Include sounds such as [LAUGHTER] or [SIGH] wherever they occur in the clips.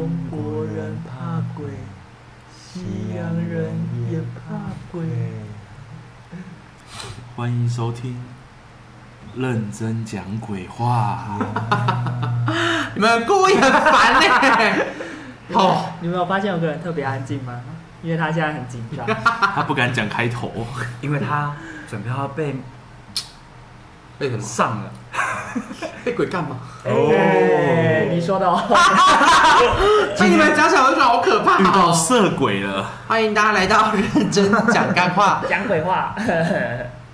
中国人怕鬼，西洋人也怕鬼。[LAUGHS] 欢迎收听，认真讲鬼话。你们故意很烦呢、[LAUGHS] 哦，你们有发现有个人特别安静吗？因为他现在很紧张。[LAUGHS] 他不敢讲开头，因为他准备要被被什么上了。[LAUGHS] 被鬼干嘛？哎，你说的哦。[LAUGHS] 听你们讲起来，我就觉得好可怕、遇到哦。色鬼了。欢迎大家来到认真讲干话。[LAUGHS] 讲鬼话。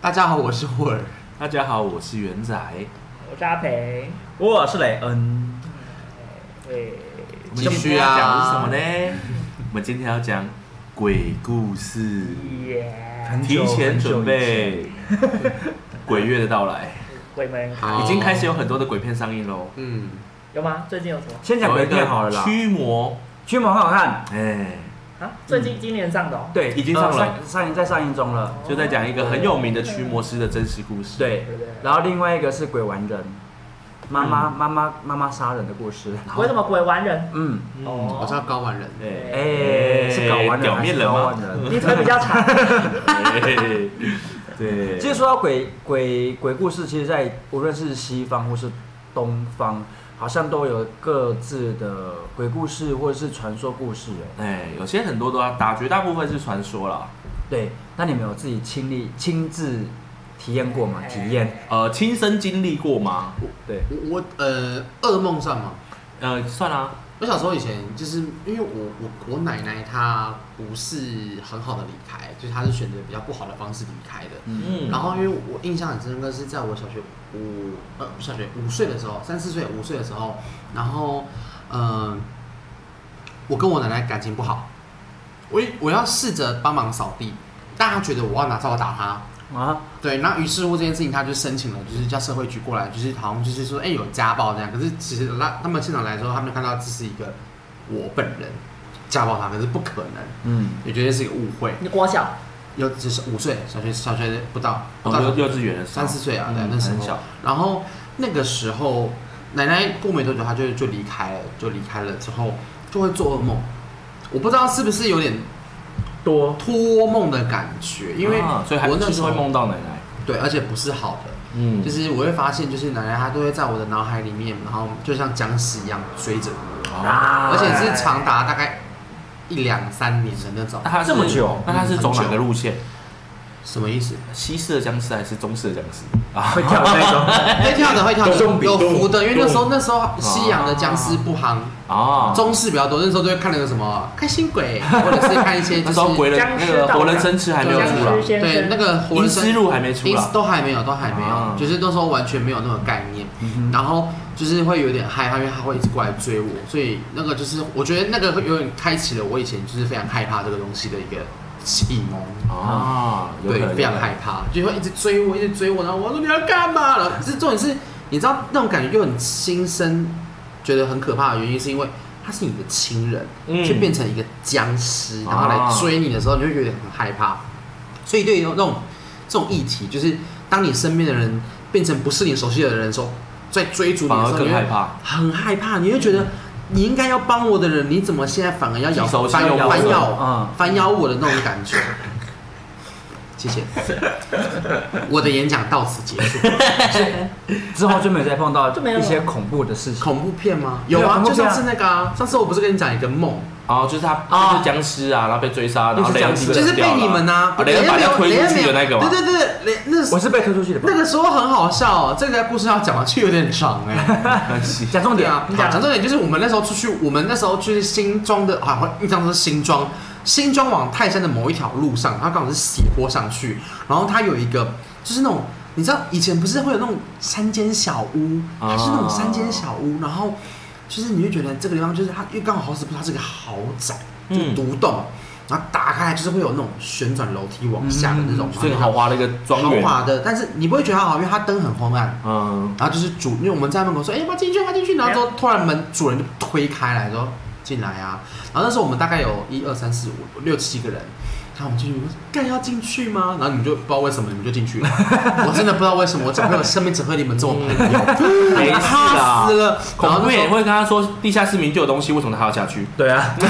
大家好，我是霍尔。大家好，我是元仔。我是阿培。我是雷恩，对，我们继续啊今天要讲的是什么呢？我们今天要讲鬼故事，提前准备鬼月的到来，鬼门好已经开始有很多的鬼片上映喽。嗯，有吗？最近有什么？先讲鬼片好了啦。驱魔，驱魔很好看，哎，啊，最近今年上的哦。对，已经上了呃上上映在上映中了。就在讲一个很有名的驱魔师的真实故事。，对对对，然后另外一个是鬼玩人，妈妈妈妈妈妈杀人的故事。为什么鬼玩人？嗯，哦我知道高玩人。哎，哎，是搞玩人表还是面人吗搞完人？你腿比较长。[LAUGHS] 哎对，其实说到鬼鬼鬼故事，其实在无论是西方或是东方，好像都有各自的鬼故事或者是传说故事。哎，哎，有些很多都要打，绝大部分是传说啦。对，那你们有自己亲历亲自体验过吗？体验？呃，亲身经历过吗？对，我我呃，噩梦算吗？呃，算啦、我小时候以前就是因为我我我奶奶她不是很好的离开，就是她是选择比较不好的方式离开的。嗯然后因为我印象很深刻，是在我小学五呃不是小学五岁的时候，三四岁五岁的时候，然后嗯、呃我跟我奶奶感情不好，我我要试着帮忙扫地，但她觉得我要拿扫把打她。啊，对，那于是乎这件事情，他就申请了，就是叫社会局过来，就是好像就是说，哎、有家暴这样。可是其实那他们现场来的时候，他们看到这是一个我本人家暴他，可是不可能，嗯，也绝对是一个误会。你国小有只是五岁，小学小学不到，不哦，到幼幼稚园三四岁啊，对，嗯那时候很小。然后那个时候，奶奶过没多久，她就就离开了，就离开了之后就会做噩梦。我不知道是不是有点多托梦的感觉，因为啊所以还我那时候就是会梦到奶奶。对，而且不是好的。嗯就是我会发现，就是奶奶她都会在我的脑海里面，然后就像僵尸一样追着我，啊，而且是长达大概一两三年的那种那。他是这么久那他是走哪个路线？什么意思？西式的僵尸还是中式的僵尸？啊，[LAUGHS] 会跳的那种。[LAUGHS] 会跳的，会跳的，有福的，因为那时候那时候西洋的僵尸不行，啊，中式比较多。那时候都会看那个什么开心鬼，或者是看一些就是 [LAUGHS] 那时候鬼人僵尸那个活人生吃还没有僵出来，对那个活人生尸路还没出因来。都还没有，都还没有，啊就是那时候完全没有那个概念。嗯然后就是会有点害怕，因为他会一直过来追我，所以那个就是我觉得那个会有点开启了我以前就是非常害怕这个东西的一个启蒙。啊，对，能非常害怕，就会一直追我，一直追我，然后我说你要干嘛了？是重点是，你知道那种感觉就很心生，觉得很可怕的原因，是因为他是你的亲人，嗯却变成一个僵尸，然后来啊追你的时候，你就会有点很害怕。所以对于那种这种议题，就是当你身边的人变成不是你熟悉的人的时候，在追逐你的时候，你会更害怕。很害怕，你会觉得你应该要帮我的人，你怎么现在反而要咬反咬嗯，反咬我的那种感觉。谢谢，[LAUGHS] 我的演讲到此结束。[LAUGHS] 之后就没有再碰到就没有一些恐怖的事情。恐怖片吗？有啊，就上次那个啊，上次我不是跟你讲一个梦，哦，就是他啊。就是僵尸啊，然后被追杀，然后雷恩就是就是被你们呐，雷恩把人家推出去的那个嘛对对对，雷那我是被推出去的那？个时候很好笑哦，这个故事要讲完去有点长哎。[LAUGHS] 讲重点啊，你讲。讲重点就是我们那时候出去，我们那时候去新庄的，好，印象中是新庄，新庄往泰山的某一条路上，它刚好是斜坡上去，然后它有一个就是那种，你知道以前不是会有那种山间小屋，它是那种山间小屋，然后就是你会觉得这个地方就是它，因为刚好好死不死它是个豪宅，就嗯独栋，然后打开来就是会有那种旋转楼梯往下的那种，所以很豪华的一个庄园。豪华的，但是你不会觉得它好，因为它灯很昏暗。嗯，然后就是主，因为我们在门口说，哎、要进去？要不要进去？然后之后突然门主人就推开来说进来啊。然后那时候我们大概有一二三四五六七个人，然后我们进去，我说干要进去吗？然后你们就不知道为什么你们就进去了，[LAUGHS] 我真的不知道为什么，我怎么会有生命只会你们这种朋友，没事怕啦死了。然恐怖也会跟他说，地下室明明就有东西，为什么他要下去？对啊，[LAUGHS]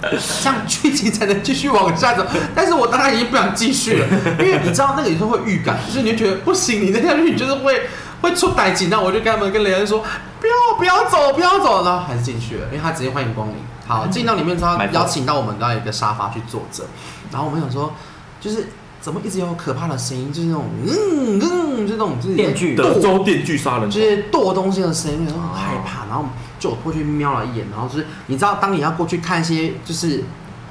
这样剧情才能继续往下走。但是我当然已经不想继续了，因为你知道那个有时候会预感，就是你就觉得不行，你再下去你就是会会出歹景。那我就跟他们跟雷恩说，不要不要走不要走，然后还是进去了，因为他直接欢迎光临。好，进到里面之后邀请到我们到一个沙发去坐着，然后我们想说，就是怎么一直有可怕的声音，就是那种嗯嗯，就那种就是电锯。德州电锯杀人狂，就是剁东西的声音，然后很害怕，然后就我过去瞄了一眼，然后就是你知道，当你要过去看一些就是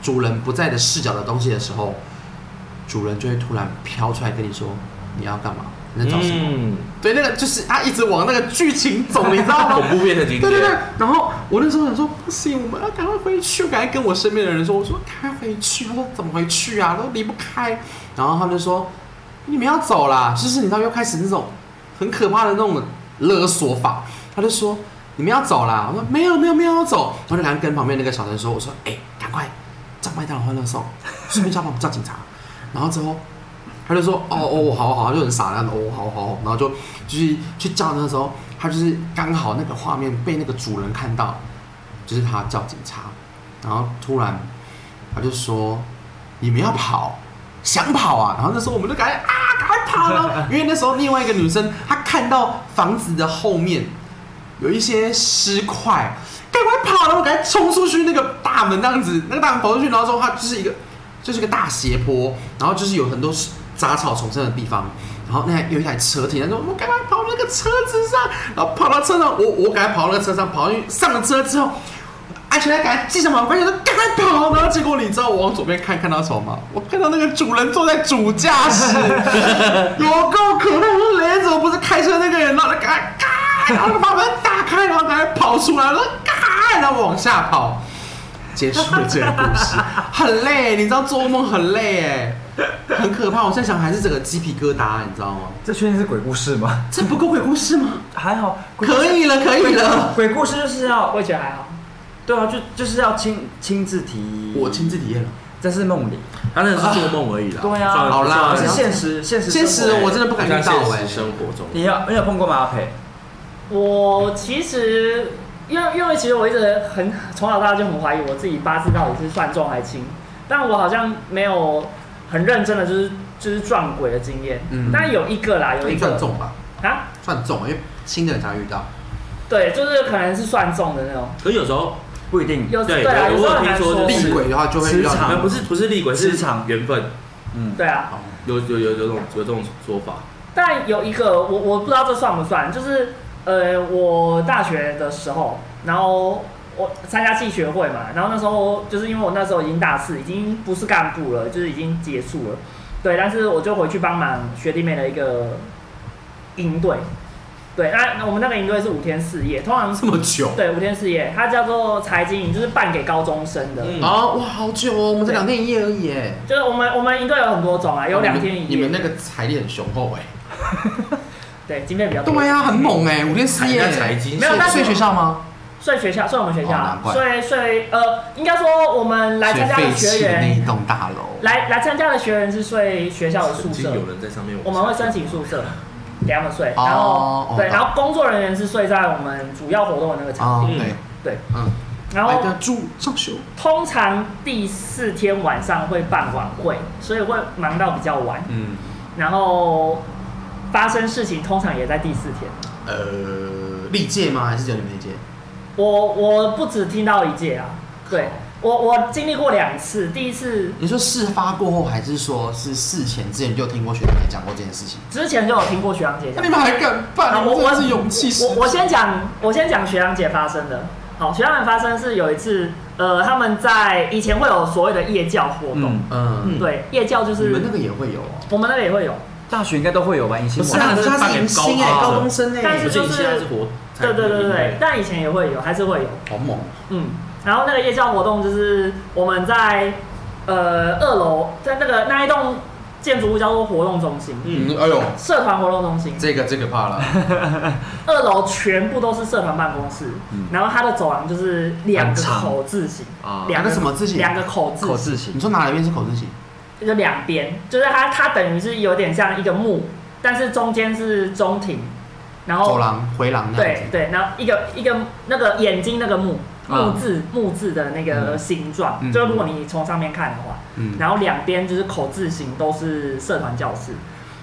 主人不在的视角的东西的时候，主人就会突然飘出来跟你说你要干嘛，你在找什么？嗯，对，那个就是他一直往那个剧情走，你知道吗？[LAUGHS] 恐？怖片的情对对对，，然后我那时候想说不行，我们要赶快回去，我赶快跟我身边的人说，我说赶快回去，他说怎么回去啊，都离不开，然后他们就说你们要走啦，就是你知道又开始那种很可怕的那种勒索法，他就说你们要走啦，我说没有没有没有要走，我就赶快跟旁边那个小陈说，我说哎赶快叫麦当劳欢乐颂，顺便叫帮我们叫警察，然后之后。他就说：“哦哦，好好，他就很傻那样的，哦，好好好，然后就就是去叫那时候，他就是刚好那个画面被那个主人看到，就是他叫警察，然后突然他就说：你们要跑，想跑啊！然后那时候我们就赶紧啊，赶快跑了，[LAUGHS] 因为那时候另外一个女生她看到房子的后面有一些尸块，赶快跑了，我赶快冲出去那个大门那样子，那个大门跑出去，然后之后它就是一个就是一个大斜坡，然后就是有很多杂草丛生的地方，然后那有一台车停，他说我们赶快跑那个车子上，然后跑到车上，我我赶快跑到那个车上，跑上去上了车之后。安全带赶快系上嘛，我赶紧赶快跑，然后结果你知道我往左边看看到什么吗？我看到那个主人坐在主驾驶，有够可怕！我说雷怎么不是开车那个人？然后赶快嘎，然后把门打开，然后赶快跑出来，我说嘎，然后往下跑，结束了这个故事，很累，你知道做梦很累哎，[LAUGHS] 很可怕。我现在想还是整个鸡皮疙瘩，你知道吗？这确定是鬼故事吗？这不够鬼故事吗？还好，可以了，可以了。鬼故事就是要我也觉得还好。对啊，就就是要亲亲自体，我亲自体验了。这是梦里，他那个是做梦而已啦。对啊好啦可是现实现实现实我真的不敢遇到哎、现实生活中，你有你有碰过吗？阿培？我其实因为因为其实我一直很从小到大就很怀疑我自己八字到底是算重还是轻，但我好像没有很认真的就是就是撞鬼的经验。嗯但有一个啦，有一个算重吧，啊，算重，因为新的人才会遇到。对，就是可能是算重的那种。可是有时候不一定，有对对啊，有时候我有很难说。听说就是厉鬼的话就会遇到不是不是厉鬼，是磁场缘分，嗯，对啊，有有有有这种有这种说法。但有一个我我不知道这算不算，就是呃，我大学的时候，然后我参加系学会嘛，然后那时候就是因为我那时候已经大四，已经不是干部了，就是已经结束了，对，但是我就回去帮忙学弟妹的一个营队，对，那那我们那个营队是五天四夜，通常这么久对五天四夜，它叫做财经营，就是办给高中生的，嗯啊，哇，好久哦，我们才两天一夜而已耶。就是我们我们营队有很多种啊，有两天一夜，你们那个财力很雄厚哎。对经费比较多，对呀，很猛哎，五天四夜。那财经没有但是睡学校吗？睡学校，睡我们学校哦难，怪睡睡呃，应该说我们来参加的废学弃的那一员，栋大楼。来来参加的学员是睡学校的宿舍，曾经有人在上面，我们会申请宿舍给他们睡，哦然后对，然后工作人员是睡在我们主要活动的那个场啊，地，嗯对对，嗯，然后来个住上修。通常第四天晚上会办晚会，所以会忙到比较晚，嗯，然后发生事情通常也在第四天。呃，历届吗？还是只有你们那届？我我不止听到一届啊，对我我经历过两次，第一次你说事发过后，还是说是事前之前就听过学长姐讲过这件事情？之前就有听过学长姐讲那你。们还敢办？啊我我你们真的是勇气十足我我先讲，我先讲学长姐发生的。好，学长姐发生是有一次，呃，他们在以前会有所谓的夜教活动，嗯，嗯，对，夜教就是你们那个也会有哦。我们那个也会有，大学应该都会有吧？迎新不是他是迎新哎，高高中生哎，就是现在是活，对对对对对，但以前也会有，还是会有，好猛。嗯，然后那个夜校活动就是我们在呃二楼，在那个那一栋建筑物叫做活动中心，嗯，嗯，哎呦，社团活动中心，这个这个怕了，[LAUGHS] 二楼全部都是社团办公室，嗯。然后它的走廊就是两个口字形，啊，两个什么字形？两个口字形，口字形。你，说哪一边是口字形？就两边，就是它它等于是有点像一个木，但是中间是中庭，然后走廊回廊那样子。对对，然后一个一个那个眼睛那个木木啊字木字的那个形状，嗯。就如果你从上面看的话，嗯，然后两边就是口字形都是社团教室，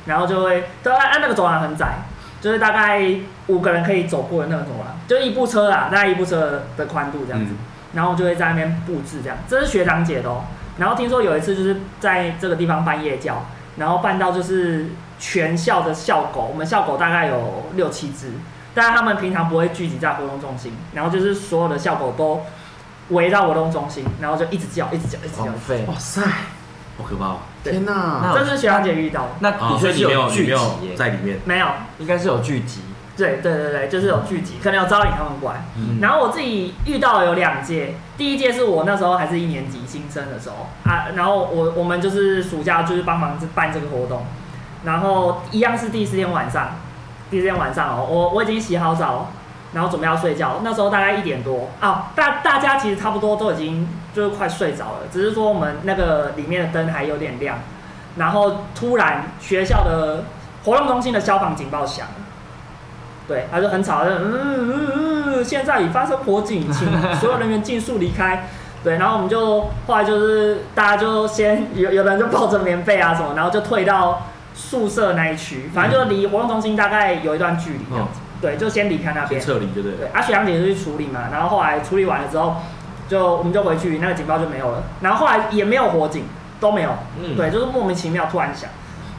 然后就会都按按那个走廊很窄，就是大概五个人可以走过的那个走廊，就一部车啦，大概一部车的宽度这样子，嗯。然后就会在那边布置这样，这是学长姐的哦。然后听说有一次就是在这个地方办夜教，然后办到就是全校的校狗，我们校狗大概有六七只，但是他们平常不会聚集在活动中心，然后就是所有的校狗都围绕活动中心，然后就一直叫，一直叫，一直叫。哇塞，好可怕哦。天哪！这是学长姐遇到的，那啊，的确是有你聚集没有耶，在里面，没有？应该是有聚集。对对对对，就是有聚集，可能有招引他们过来。嗯然后我自己遇到的有两届，第一届是我那时候还是一年级新生的时候啊，然后我我们就是暑假就是帮忙办这个活动，然后一样是第四天晚上，第四天晚上哦，我我已经洗好澡，然后准备要睡觉，那时候大概一点多啊，大大家其实差不多都已经就是快睡着了，只是说我们那个里面的灯还有点亮，然后突然学校的活动中心的消防警报响。对，他就很吵的，嗯嗯嗯，现在已发生火警，请所有人员尽速离开。对，然后我们就后来就是大家就先有有人就抱着棉被啊什么，然后就退到宿舍那一区，反正就离活动中心大概有一段距离这样子。对，就先离开那先边。撤离，对不对？对，啊学长姐就去处理嘛，然后后来处理完了之后，就我们就回去，那个警报就没有了，然后后来也没有火警，都没有。嗯，对，就是莫名其妙突然响。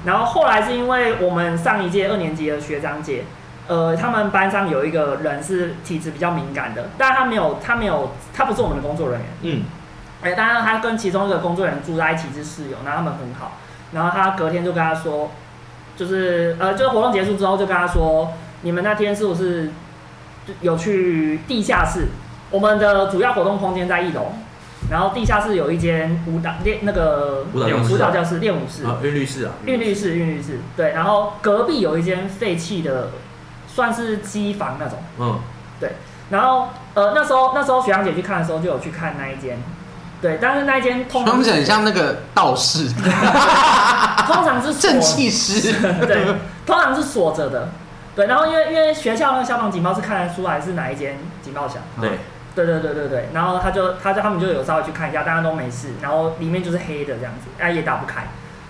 然后后来是因为我们上一届二年级的学长姐，呃，他们班上有一个人是体质比较敏感的，但是他没有，他没有，他不是我们的工作人员，嗯，哎，当然他跟其中一个工作人员住在一起是室友，然后他们很好，然后他隔天就跟他说，就是呃，就是活动结束之后就跟他说，你们那天是不是有去地下室？我们的主要活动空间在一楼，然后地下室有一间舞蹈练那个舞蹈教室舞蹈教室练舞室，啊，韵律室啊，韵律室韵律室对，然后隔壁有一间废弃的，算是机房那种。嗯，对然后呃那时候那时候学长姐去看的时候就有去看那一间，对，但是那一间通常很像那个道士、[LAUGHS] 通常是正气师，[LAUGHS] 对，通常是锁着的。对，然后因为因为学校那个消防警报是看得出来是哪一间警报响，对，对对对对对，然后他就他就他们就有稍微去看一下，大家都没事，然后里面就是黑的这样子，哎也打不开。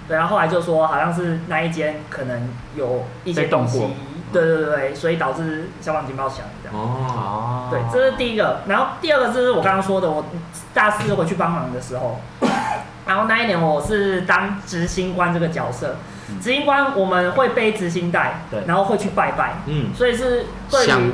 对，然后后来就说好像是那一间可能有一些东西对对对对，所以导致消防警报响这样。哦，哦对，这是第一个。然后第二个就是我刚刚说的，我大四回去帮忙的时候，然后那一年我是当执行官这个角色。执行官我们会背执行带，对然后会去拜拜，嗯，所以是对于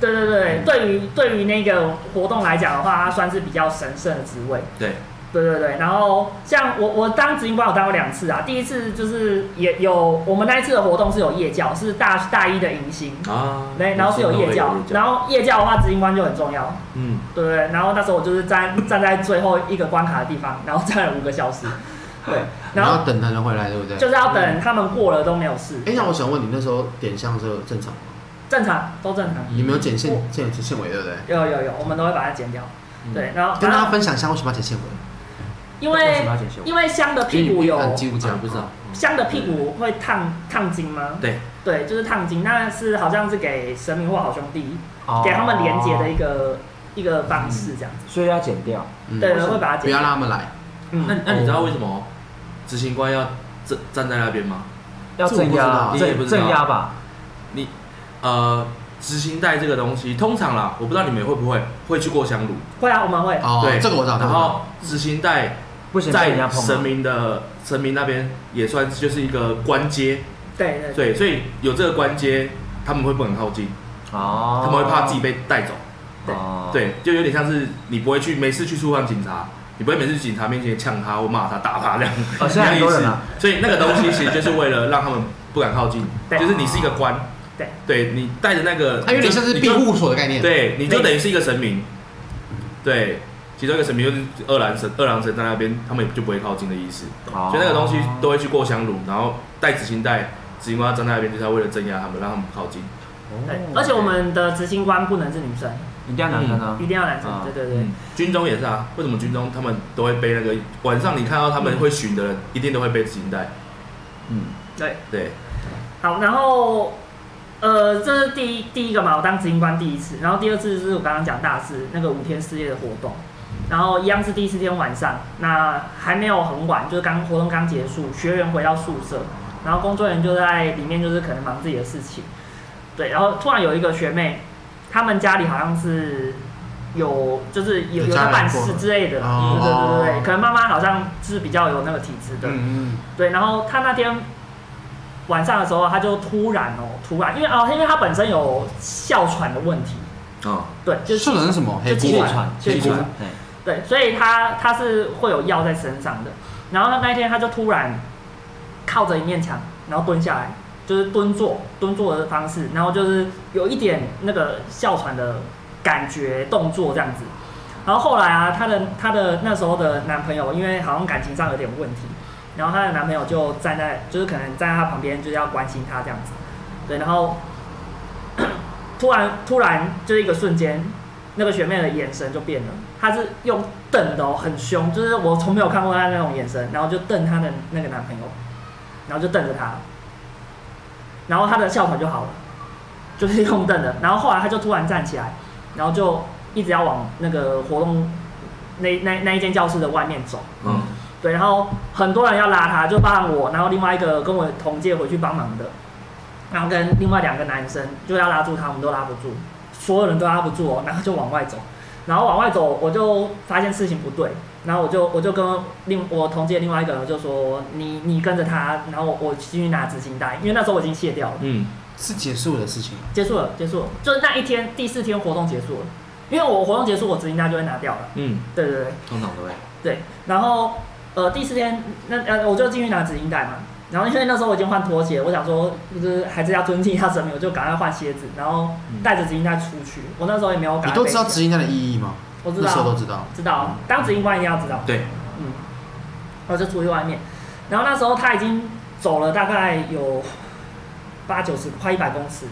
对对对，对于对于那个活动来讲的话，它算是比较神圣的职位。对，对对对，然后像我我当执行官，我当过两次啊。第一次就是也有我们那一次的活动是有夜教，是大大一的迎新，啊，对，然后是有夜教，然后，夜教的话，执行官就很重要，嗯，对不对？然后那时候我就是站站在最后一个关卡的地方，然后站了五个小时，[LAUGHS] 对，然后等他人回来，对不对？就是要等他们过了都没有事，哎，那我想问你，那时候点香的时候正常吗？正常都正常，你没有剪线线线尾，对不对？有有有，我们都会把它剪掉，嗯对，然后跟大家分享一下为什么要剪线尾？因为？因为香的屁股有按基督教啊不知道，香的屁股会烫烫金吗？对，对，就是烫金，那是好像是给神明或好兄弟哦给他们连接的一个一个方式，这样子。所以要剪掉。嗯对，会把它不要剪掉。让他们来。嗯那那你知道为什么执行官要站站在那边吗？要镇压，镇镇压吧？你呃，执行带这个东西，通常啦，我不知道你们会不会会去过香炉，会啊，我们会。哦，对这个我知道。然后执行带在神明的神明那边也算就是一个官阶，对对对。对，所以有这个官阶，他们会不敢靠近，哦，他们会怕自己被带走，对哦，对，就有点像是你不会去没事去触犯警察，你不会每次去警察面前呛他或骂他、打他这样，哦现在很多人啊。[LAUGHS] 所以那个东西其实就是为了让他们不敢靠近，对。就是你是一个官，对，对你带着那个，它有点像是庇护所的概念。，对，你就等于是一个神明，对，其中一个神明就是二郎神，二郎神在那边，他们也就不会靠近的意思。哦所以那个东西都会去过香炉，然后带执行带，执行官站在那边，就是要为了镇压他们，让他们不靠近。对，而且我们的执行官不能是女生，一定要男生啊一，定要男生啊。对对对嗯，军中也是啊，为什么军中他们都会背那个晚上你看到他们会巡的人，一定都会背执行带。嗯，对。对，好，然后呃，这是第一第一个嘛，我当执行官第一次，然后第二次就是我刚刚讲大师那个五天四夜的活动，然后一样是第四天晚上，那还没有很晚，就是刚活动刚结束，学员回到宿舍，然后工作人员就在里面就是可能忙自己的事情，对，然后突然有一个学妹，他们家里好像是。有就是有有办事之类的，哦对对对对对，可能妈妈好像是比较有那个体质的，嗯对，然后她那天晚上的时候，他就突然哦，突然，因为哦，因为他本身有哮喘的问题，哦，对，就嗯，是哮喘是什么？就气喘气喘对，所以他他是会有药在身上的。然后他那一天他就突然靠着一面墙，然后蹲下来，就是蹲坐蹲坐的方式，然后就是有一点那个哮喘的感觉动作这样子。然后后来啊，她的她的那时候的男朋友，因为好像感情上有点问题，然后她的男朋友就站在，就是可能站在她旁边，就是要关心她这样子。对，然后 [COUGHS] 突然突然就是一个瞬间，那个学妹的眼神就变了，她是用瞪的哦，很凶，就是我从没有看过她那种眼神，然后就瞪她的那个男朋友，然后就瞪着他，然后她的哮喘就好了，就是用瞪的，然后后来她就突然站起来，然后就一直要往那个活动那那那一间教室的外面走，嗯，对，然后很多人要拉她，就包含我，然后另外一个跟我同届回去帮忙的，然后跟另外两个男生就要拉住他，我们都拉不住，所有人都拉不住哦，然后就往外走，然后往外走，我就发现事情不对，然后我就我就跟另我同届另外一个人就说，你你跟着他，然后我我进去拿纸巾袋，因为那时候我已经卸掉了，嗯，是结束的事情啊。结束了，结束了，就是那一天第四天活动结束了，因为我活动结束，我纸巾袋就会拿掉了，嗯，对对对。通常都会。对，然后呃第四天那呃我就进去拿纸巾袋嘛，然后因为那时候我已经换拖鞋，我想说就是还是要尊敬一下神明，我就赶快换鞋子，然后带着指引带出去。我那时候也没有赶快你都知道背起执行带的意义吗？我知那时候都道，知道。知道，当指引官一定要知道。对，嗯，然后就出去外面，然后那时候他已经走了大概有八九十快一百公尺，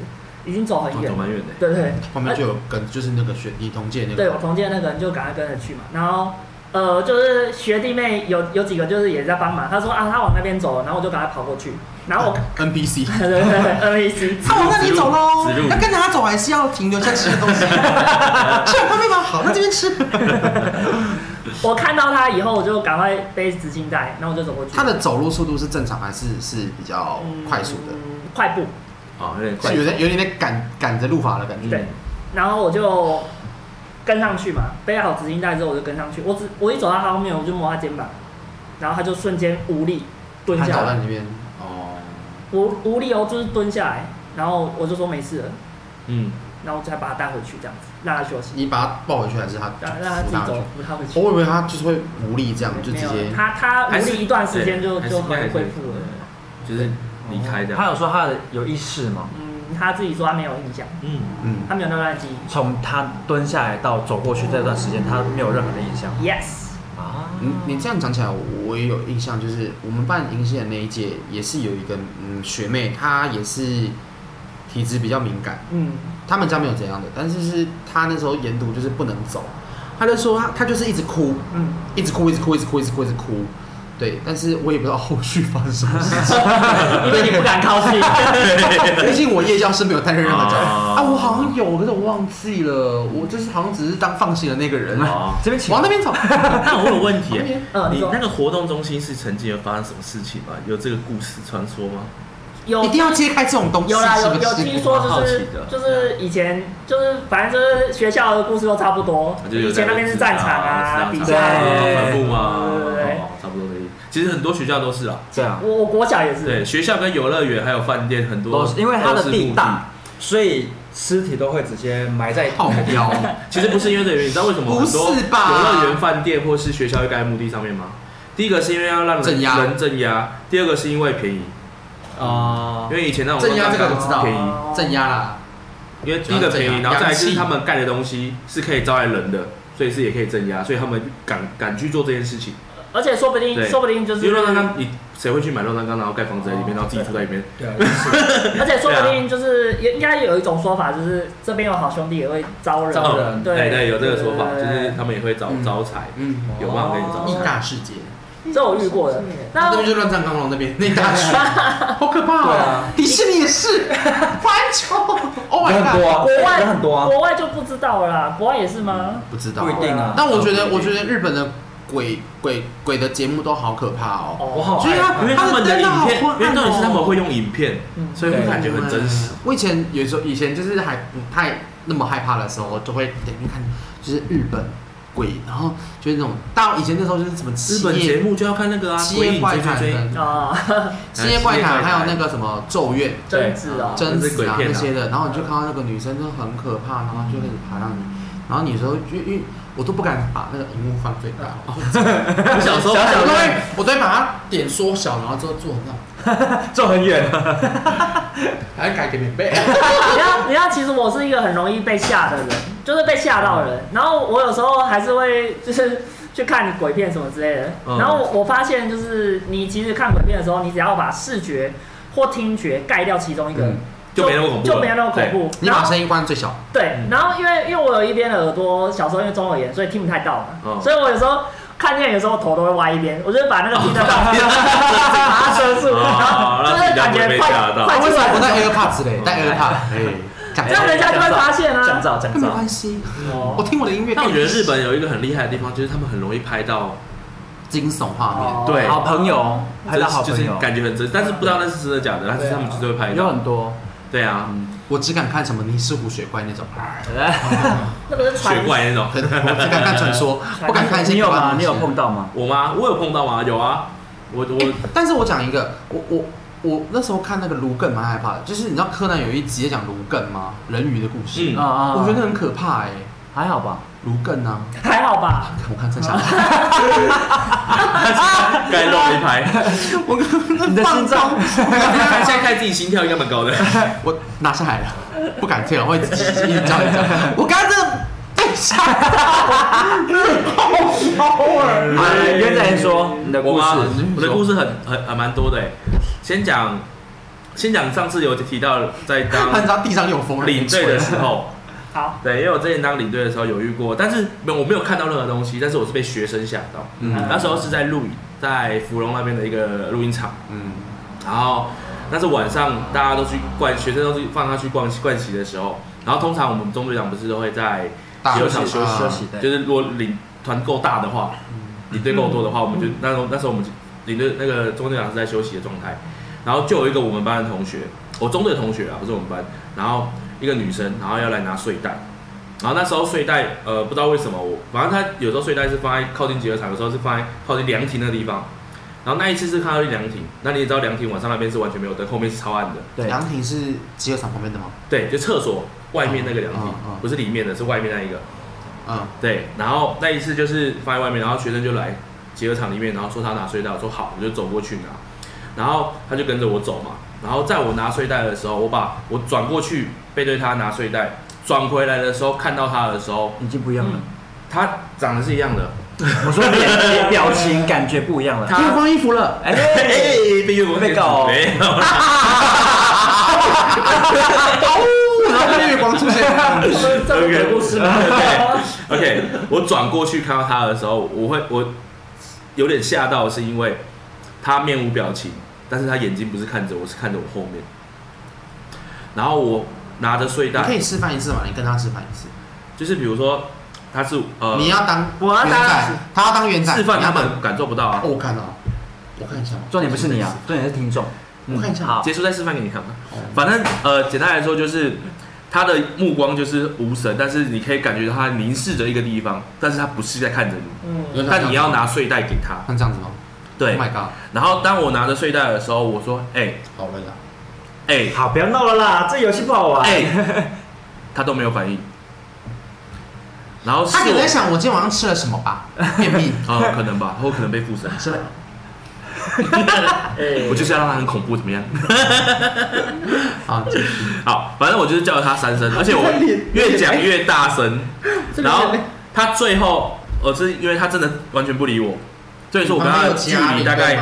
已经走很哦远了。走蛮远的。对对对，旁边就有跟，就是那个雪你同届那个对我个，同届那个人就赶快跟着去嘛，然后呃，就是学弟妹有有几个就是也在帮忙，他说啊他往那边走，然后我就赶快跑过去，然后我 NPC。[LAUGHS] 对对对 NPC，[LAUGHS] 他往那里走喽指路，那跟着他走还是要停留下吃的东西。是有画面吗？好，那这边吃。我看到他以后我就赶快背纸巾袋，然后我就走过去。他的走路速度是正常还是是比较快速的？嗯快步，哦，有点快。有点有点在赶赶着路法的感觉。对，然后我就跟上去嘛，背好纸巾袋之后我就跟上去，我只我一走到他后面我就摸他肩膀，然后他就瞬间无力蹲下来，倒在那边。哦。无无力哦，就是蹲下来，然后我就说没事了，嗯，然后再把他带回去这样子，让他休息。你把他抱回去还是他让让他自己走扶他回去？，扶他回去。我以为他就是会无力这样，就没有直接。他他无是力一段时间就就对还是应该还是恢复了。就是离开这他。有说他的有意识吗？嗯，他自己说他没有印象，嗯，嗯，他没有那段记忆。从他蹲下来到走过去这段时间，他没有任何的印象 Yes，啊。你你这样讲起来，我也有印象，就是我们办迎新的那一届也是有一个嗯学妹，她也是体质比较敏感，嗯，他们家没有怎样的，但是是她那时候研读就是不能走，她就说她她就是一直哭，嗯，一直哭，一直哭，一直哭，一直哭，一直哭。对，但是我也不知道后续发生什么事情，[LAUGHS] 因为你不敢靠近。[LAUGHS] 毕竟我夜教是没有担任任何角色哦啊，我好像有，可是我忘记了，我就是好像只是当放行的那个人，哦，[LAUGHS] 这边请往那边走。那我有问题你那个活动中心是曾经有发生什么事情吗？有这个故事传说吗？有一定要揭开这种东西，有啦，有有听说好就是奇的就是以前就是反正就是学校的故事都差不多，以前那边是战场啊，底对其实很多学校都是啊，这样我我国小也是，对，学校跟游乐园还有饭店很多都是因为它的地大，所以尸体都会直接埋在靠腰。[LAUGHS] 其实不是因为这个原因，你知道为什么？不很多是吧游乐园、饭店或是学校会盖在墓地上面吗？第一个是因为要让人镇压。人镇压，第二个是因为便宜，啊。因为以前那种镇压这个我知道。便宜，镇压啦，因为第一个便宜，然后再来就是他们盖的东西是可以招来人的，所以是也可以镇压，所以他们敢敢去做这件事情。而且说不定，对。说不定就是因为乱葬岗，你谁会去买乱葬岗，然后盖房子在里面，然后自己住在里面？对啊，[LAUGHS] 是。而且说不定就是也应该有一种说法，就是这边有好兄弟也会招人，招人。对对对，有这个说法，就是他们也会招嗯招财，嗯，有办法跟你招义。大世界，这我遇过的。那那边就乱葬岗楼那边那一大区，[LAUGHS] 好可怕啊！迪士尼也是，[LAUGHS] 环球，Oh 人 my 很多 god！啊，国外人很多啊，国外就不知道了啦，国外也是吗？不知道不一定啊。但我觉得，我觉得日本的鬼鬼鬼的节目都好可怕哦。我好就是他因为他们的影片，因为重点是他们会用。影片，嗯，所以会感觉很真实。我以前有时候以前就是还不太那么害怕的时候，我就会点进去看，就是日本鬼，然后就是那种到以前那时候就是什么日本节目就要看那个啊，七鬼影夜怪谈啊，[LAUGHS] 七夜怪谈，还有那个什么咒怨。贞子啊，贞子啊那是鬼啊。那些的，然后你就看到那个女生就很可怕，然后就开始爬上你，然后你有时候就因为我都不敢把那个荧幕放最大，我小时候我都会我都会把它点缩小，然后之后做那坐，[LAUGHS] 很远，还改给免费。你要，你要，其实我是一个很容易被吓的人，就是被吓到的人。然后我有时候还是会就是去看鬼片什么之类的。嗯。然后我发现，就是你其实看鬼片的时候，你只要把视觉或听觉盖掉其中一个，嗯就没那么恐怖，就没那么恐怖。你把声音关最小，对，然后因为因为我有一边的耳朵小时候因为中耳炎，所以听不太到嘛，嗯所以我有时候。看电影的时候头都会歪一边，我就会把那个听得到，把它遮住，然后就是感觉快快出来什么不带的时候 AirPods 嘞？带 AirPods，这样人家就会发现啊。降噪降那没噪，关系，哦我听我的音乐。但我觉得日本有一个很厉害的地方，就是他们很容易拍到惊悚画面，哦对好朋友，拍到好就是朋友，感觉很真，但是不知道那是真的假的，但是他们就是会拍有到。很多。对啊，我只敢看什么尼斯湖水怪那种，[LAUGHS] 那不是传怪那种。我只敢看传说，[LAUGHS] 不敢看一些你有吗？可怕的东西你有碰到吗？我吗？我有碰到吗？有啊，我我但是我讲一个，我我我那时候看那个卢更蛮害怕的，就是你知道柯南有一集在讲卢更吗？人鱼的故事，嗯啊啊，我觉得很可怕哎。还好吧。卢更呢？还好吧？我看在下来，[LAUGHS] 该漏了一拍，[LAUGHS] 我你的心脏看 [LAUGHS] 现在看自己心跳应该蛮高的。我拿下来了，不敢跳，会一直一直叫一直叫。我刚刚真的被吓到，来，元仔说你的故事，我的故事很很很蛮多的欸。先讲先讲上次有提到在当地上有风，领队的时候，好，对，因为我之前当领队的时候有遇过，但是没有我没有看到任何东西，但是我是被学生吓到。嗯。那时候是在录影，在芙蓉那边的一个录音场，嗯。然后那是晚上大家都去逛，学生都是放他去逛灌席的时候，然后通常我们中队长不是都会在大休息休息休息就是如果领团够大的话，领队够多的话，我们就那时候那时候我们领队那个中队长是在休息的状态，然后就有一个我们班的同学，我中队同学啊，不是我们班，然后一个女生，然后要来拿睡袋，然后那时候睡袋呃不知道为什么我，反正她有时候睡袋是放在靠近集合场，有时候是放在靠近凉亭那个地方。然后那一次是看到凉亭，那你也知道凉亭晚上那边是完全没有灯，后面是超暗的。对，凉亭是集合场旁边的吗？对，就厕所外面那个凉亭，嗯嗯不是里面的，是外面那一个。嗯，对，然后那一次就是放在外面，然后学生就来集合场里面，然后说他拿睡袋，我说好，我就走过去拿，然后他就跟着我走嘛，然后在我拿睡袋的时候，我把我转过去背对他拿睡袋，转回来的时候看到他的时候，已经不一样了。他长得是一样的，[LAUGHS] 我说脸表情感觉不一样了。他天换衣服了，哎，哎，被月光被告没有啦，然后月光出现，这是这是鬼故事吗？OK，我转过去看到他的时候，我会我有点吓到，是因为他面无表情，但是他眼睛不是看着我，是看着我后面。然后我拿着睡袋，你可以示范一次嘛？你跟他示范一次。就是比如说他是呃，你要当我要当元仔，他要当元仔，示范他们感受不到啊哦，。我看到，我看一下。重点不是你啊，重点是听众。我看一下好，结束再示范给你看吧。哦反正呃，简单来说就是他的目光就是无神，但是你可以感觉到他凝视着一个地方，但是他不是在看着你，嗯，但你要拿睡袋给他。像这样子吗？对 god，然后当我拿着睡袋的时候，我说：“哎、好了啦。哎、好，不要闹了啦，这游戏不好玩。哎、他都没有反应。然后是他可能在我，想我今天晚上吃了什么吧？[LAUGHS] 便秘。哦，可能吧，或可能被附身。是的。[LAUGHS] 我就是要让他很恐怖，怎么样？[LAUGHS] 好，继续好，反正我就是叫了他三声，而且我越讲越大声，然后他最后，我，是因为他真的完全不理我，所以说我跟他的距离大概？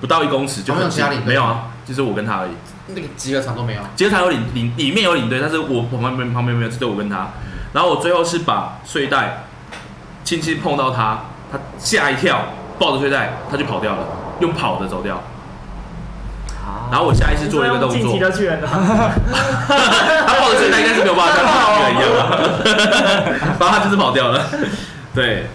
不到一公尺就很近没有啊，就是我跟他而已。那个集合场都没有。集合场有领领里面有领队，但是我旁边旁边没有，只有我跟他。然后我最后是把睡袋轻轻碰到他，他吓一跳，抱着睡袋他就跑掉了，用跑的走掉。然后我下一次做了一个动作晋级，的巨人的，他抱着睡袋应该是没有办法像巨人一样吧，然后他就是跑掉了。对，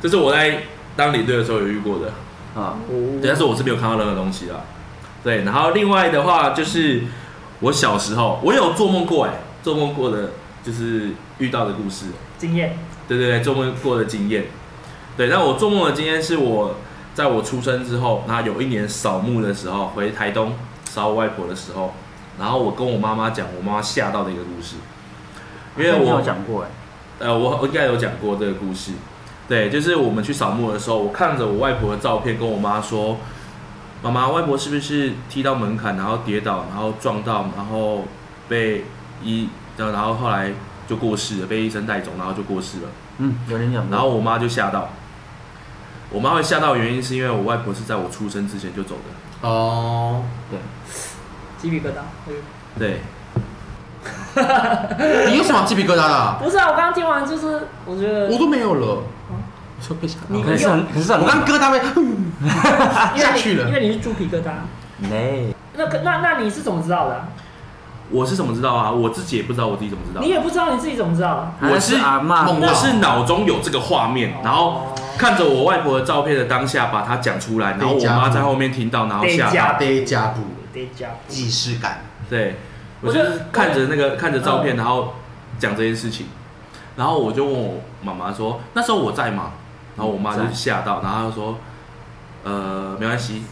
这是我在当领队的时候有遇过的。啊，对，但是我是没有看到任何东西啦。对，然后另外的话就是我小时候我有做梦过哎，做梦过的就是遇到的故事。经验，对对对，做梦过的经验。对，那我做梦的经验是我在我出生之后，然后有一年扫墓的时候回台东扫我外婆的时候，然后我跟我妈妈讲我妈妈吓到的一个故事，因为好像你有我讲过哎，呃，我我应该有讲过这个故事。对，就是我们去扫墓的时候，我看着我外婆的照片，跟我妈说：“妈妈，外婆是不是踢到门槛，然后跌倒，然后撞到，然后被医，然后后来就过世了，被医生带走，然后就过世了。嗯，有人讲。然后我妈就吓到。我妈会吓到的原因是因为我外婆是在我出生之前就走的。哦，对鸡皮疙瘩。对，[LAUGHS] 你有什么鸡皮疙瘩的啊？不是啊，我刚刚听完就是，我觉得我都没有了。说被吓到你可是很，可是很我刚疙瘩被因为你下去了因为你是猪皮疙瘩。没，那那那你是怎么知道的啊、我是怎么知道啊？我自己也不知道我自己怎么知道你。也不知道你自己怎么知道？我是阿妈我是脑中有这个画面，然后看着我外婆的照片的当下，把它讲出来，然后我妈在后面听到，然后吓到。得加布得加既视感。对，我就是看着那个看着照片，嗯然后讲这件事情，然后我就问我妈妈说，那时候我在吗？然后我妈就吓到，然后她就说，呃，没关系，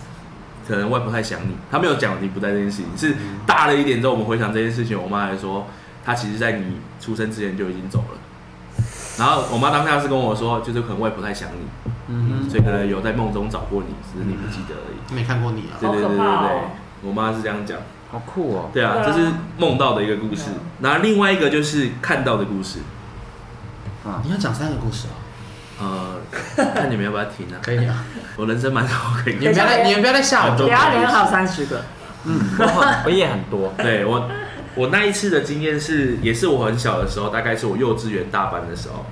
可能外婆太想你，她没有讲你不在这件事情，是大了一点之后我们回想这件事情，我妈还说，她其实在你出生之前就已经走了。然后我妈当下是跟我说，就是可能外婆太想你，嗯所以可能有在梦中找过你，只是你不记得而已。没看过你啊？对对对对对我妈是这样讲。好酷哦。对啊，对啊这是梦到的一个故事。然后另外一个就是看到的故事，啊，你要讲三个故事啊？呃，看你们要不要停啊？[LAUGHS] 可以啊。我人生蛮多可以你们不要再，你们不要再吓我等一了。下连还有三十个，嗯，我也很多。[LAUGHS] 对我，我那一次的经验是，也是我很小的时候，大概是我幼稚园大班的时候。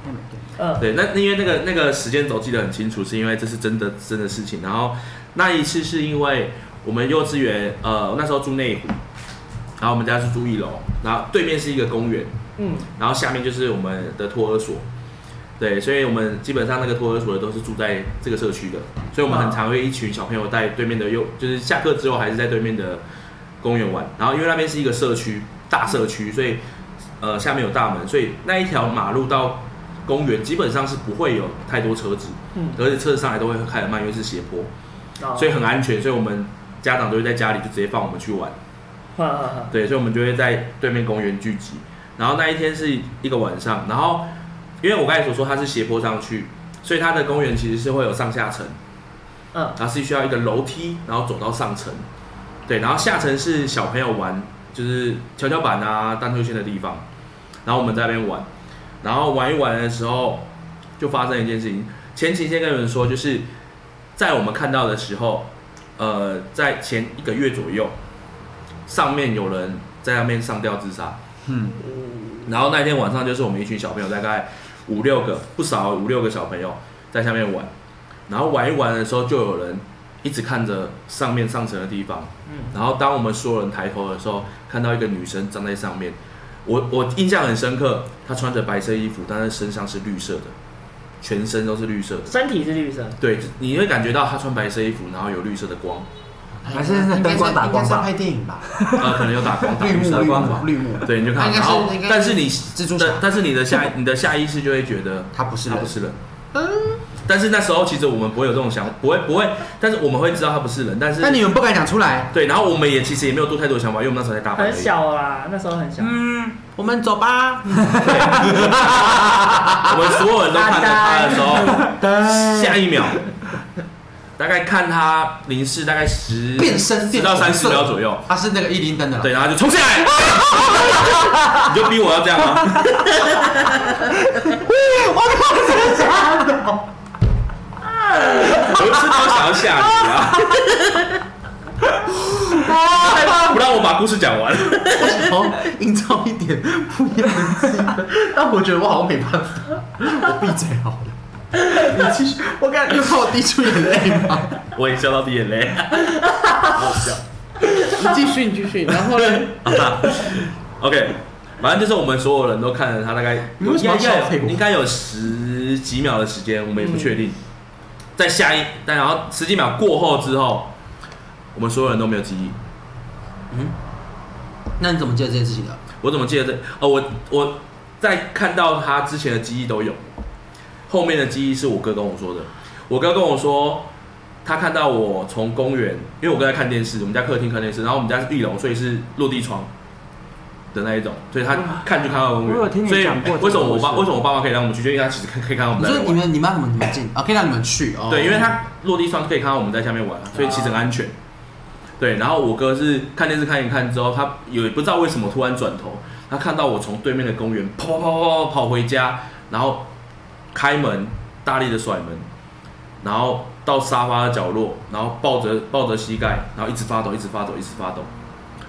嗯，对，那因为那个那个时间轴记得很清楚，是因为这是真的真的事情。然后那一次是因为我们幼稚园，呃，那时候住内湖，然后我们家是住一楼，然后对面是一个公园，嗯，然后下面就是我们的托儿所，对，所以我们基本上那个托儿所的都是住在这个社区的，所以我们很常会一群小朋友在对面的幼，就是下课之后还是在对面的公园玩。然后因为那边是一个社区，大社区，所以呃下面有大门，所以那一条马路到公园基本上是不会有太多车子，嗯而且车子上来都会开得慢，因为是斜坡，哦所以很安全，所以我们家长都会在家里就直接放我们去玩。对，所以我们就会在对面公园聚集。然后那一天是一个晚上，然后因为我刚才所说它是斜坡上去，所以它的公园其实是会有上下层，嗯，然后是需要一个楼梯，然后走到上层。对，然后下层是小朋友玩，就是跷跷板啊、荡秋千的地方。然后我们在那边玩，然后玩一玩的时候，就发生一件事情。前期先跟你们说，就是在我们看到的时候，呃，在前一个月左右，上面有人在那边上吊自杀。嗯，然后那天晚上就是我们一群小朋友，大概五六个，不少五六个小朋友在下面玩。然后玩一玩的时候，就有人一直看着上面上层的地方。嗯，然后当我们所有人抬头的时候，看到一个女生站在上面，我我印象很深刻，她穿着白色衣服，但是身上是绿色的，全身都是绿色的。身体是绿色，对，你会感觉到她穿白色衣服，然后有绿色的光，还是那灯光打光吧拍电影吧？呃，可能有打光，打绿幕，绿幕，绿幕。对，你就看然后但是你蜘蛛侠，但但是你的下你的下意识就会觉得他不是人他不，是人。嗯但是那时候其实我们不会有这种想，不会不会，但是我们会知道他不是人，但是那你们不敢讲出来。对，然后我们也其实也没有多太多想法，因为我们那时候才大班很。小啦，那时候很小。嗯，我们走吧。[LAUGHS] 我们所有人都看着他的时候，[LAUGHS] 下一秒，大概看他凝视大概十变身十到三十秒左右。他是那个一零灯的对然后就冲下来。[LAUGHS] 你就逼我要这样吗？我靠真的假的？我又不是他想要吓你啊？害 [LAUGHS] 怕不让我把故事讲完。我只好营造一点不一样的气氛但我觉得我好像没办法我闭嘴好了。[LAUGHS] 你继续，我刚才又看我滴出眼泪吗？[LAUGHS] 我也笑到滴眼泪，好笑。你继续，你继续。然后呢？[LAUGHS] OK，反正就是我们所有人都看了他大概你为什么要应该应该有十几秒的时间，我们也不确定。在下一，但然后十几秒过后之后，我们所有人都没有记忆。嗯那你怎么记得这件事情的？我怎么记得这？哦，我我在看到他之前的记忆都有，后面的记忆是我哥跟我说的。我哥跟我说，他看到我从公园，因为我哥在看电视，我们家客厅看电视，然后我们家是一楼，所以是落地窗的那一种，所以他看就看到公园。我有听你所以讲过为什么我爸为什么我爸妈可以让我们去？就因为他其实可以看到我你们在那边玩。说你们你妈怎么怎么进啊？可以让你们去哦。对，因为他落地窗可以看到我们在下面玩，所以其实很安全。对，然后我哥是看电视看一看之后，他也不知道为什么突然转头，他看到我从对面的公园跑跑跑跑跑跑回家，然后开门大力的甩门，然后到沙发的角落，然后抱着抱着膝盖，然后一直发抖，一直发抖，一直发抖。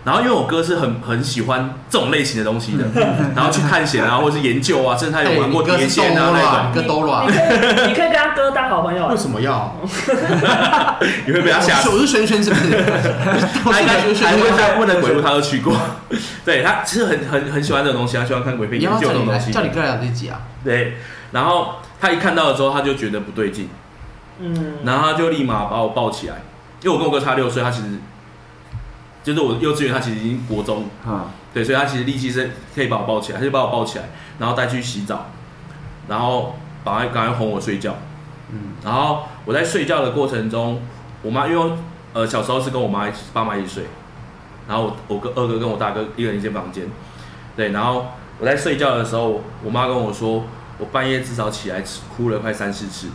然后因为我哥是很很喜欢这种类型的东西的，[LAUGHS] 然后去探险啊，或者是研究啊，甚至他有玩过碟仙啊那你哥兜你卵，可以你可以跟他哥当好朋友为。什么要？[LAUGHS] 你会被他吓死。我是轩轩是不是？[LAUGHS] 他应该轩还问轩。他问的鬼屋，他都去过。对他其实很很很喜欢这种东西，他喜欢看鬼片，研究这种东西。叫你哥来聊这集啊？对，然后他一看到了之后，他就觉得不对劲，嗯，然后他就立马把我抱起来，因为我跟我哥差六岁，他其实就是我幼稚园，他其实已经国中，啊，对，所以他其实力气是可以把我抱起来，他就把我抱起来，然后带去洗澡，然后把他赶快哄我睡觉。嗯，然后我在睡觉的过程中，我妈因为呃小时候是跟我妈一起爸妈一起睡，然后我我跟二哥跟我大哥一人一间房间，对，然后我在睡觉的时候，我妈跟我说，我半夜至少起来哭了快三四次，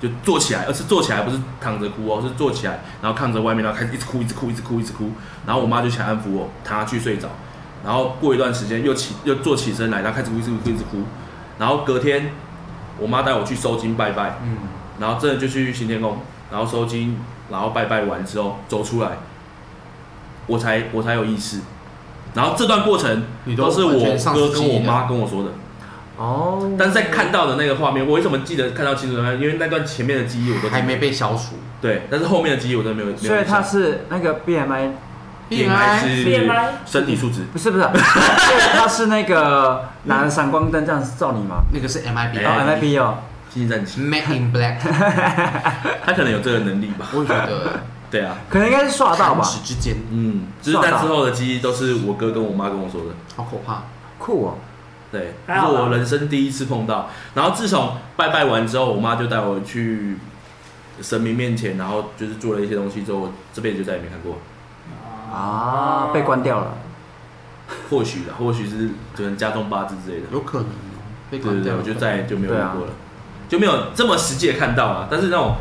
就坐起来，而是坐起来不是躺着哭哦，是坐起来，然后看着外面，然后开始一直哭，一直哭，一直哭，一直哭，然后我妈就起来安抚我，躺下去睡着，然后过一段时间又起又坐起身来，然后开始哭，一直哭，一直哭，然后隔天我妈带我去收金拜拜，嗯，然后真的就去行天宫，然后收金，然后拜拜完之后走出来，我才我才有意识。然后这段过程都都是我哥跟我妈跟我说的，哦，但是在看到的那个画面，我为什么记得看到清楚呢？因为那段前面的记忆我都记得。还没被消除。对，但是后面的记忆我真的没有。所以他是那个 BMI，BMI 是 BMI 身体素质，不是不是，[LAUGHS] 所以他是那个拿着闪光灯这样照你吗？那个是 MIB，哎哦，MIB 哦，精神战士，Made in Black，[LAUGHS] 他可能有这个能力吧？我也觉得。对啊，可能应该是刷到吧，指之间，嗯，只是但之后的记忆都是我哥跟我妈跟我说的。好可怕。酷哦，对，这还好是我人生第一次碰到。然后自从拜拜完之后，我妈就带我去神明面前，然后就是做了一些东西之后，我这辈子就再也没看过。啊，被关掉了，或许的，或许是可能加重八字之类的。有可能哦被对对对，关掉了，我就再也就没有遇对啊过了，就没有这么实际的看到啊。但是那种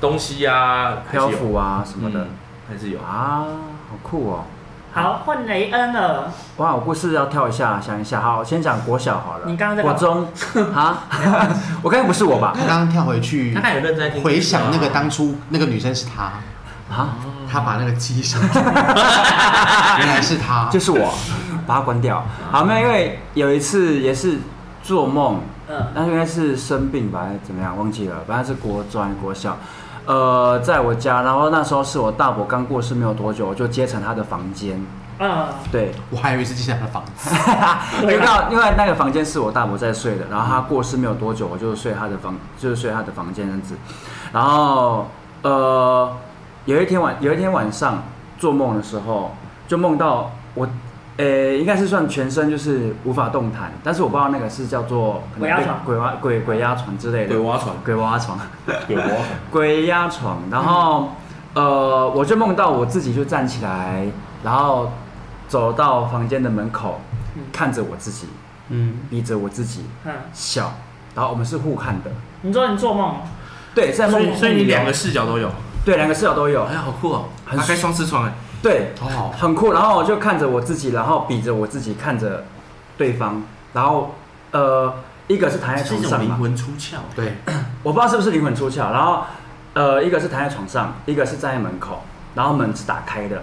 东西啊，还是有漂浮啊什么的嗯，还是有。啊，好酷哦。好，换雷恩了。哇，我故事要跳一下，想一下。好，先讲国小好了。你刚刚在干国中啊？[LAUGHS] [LAUGHS] 我刚才不是我吧？他刚刚跳回去他，认真听，回想那个当初那个女生是他，啊，他把那个记忆删除，[LAUGHS] 原来是他，就是我，把它关掉。好，没有，因为有一次也是做梦，嗯，那应该是生病吧，还是怎么样，忘记了。反正是国中还是国小，呃，在我家，然后那时候是我大伯刚过世没有多久，我就接成他的房间。嗯，对，我还以为是进他的房子，对因为因为那个房间是我大伯在睡的，然后他过世没有多久，我就睡他的房，就是睡他的房间这样子。然后呃，有一天晚有一天晚上做梦的时候，就梦到我，呃，应该是算全身就是无法动弹，但是我不知道那个是叫做鬼压床。鬼挖鬼鬼压床之类的。鬼。挖床，鬼挖床，[LAUGHS] 鬼挖床，鬼压床，然后、呃，我就梦到我自己就站起来，然后走到房间的门口，嗯。看着我自己，嗯，逼着我自己嗯，笑，然后我们是互看的，你知道你做梦，对，在梦所以你两个视角都有，对两个视角都有，哎，好酷哦，很他开双视窗哎，对，好好，很酷。然后我就看着我自己，然后比着我自己看着对方，然后呃，一个是躺在是一种灵床上。嘛，魂出窍，对，我不知道是不是灵魂出窍，然后呃，一个是躺在床上，一个是站在门口，然后门是打开的，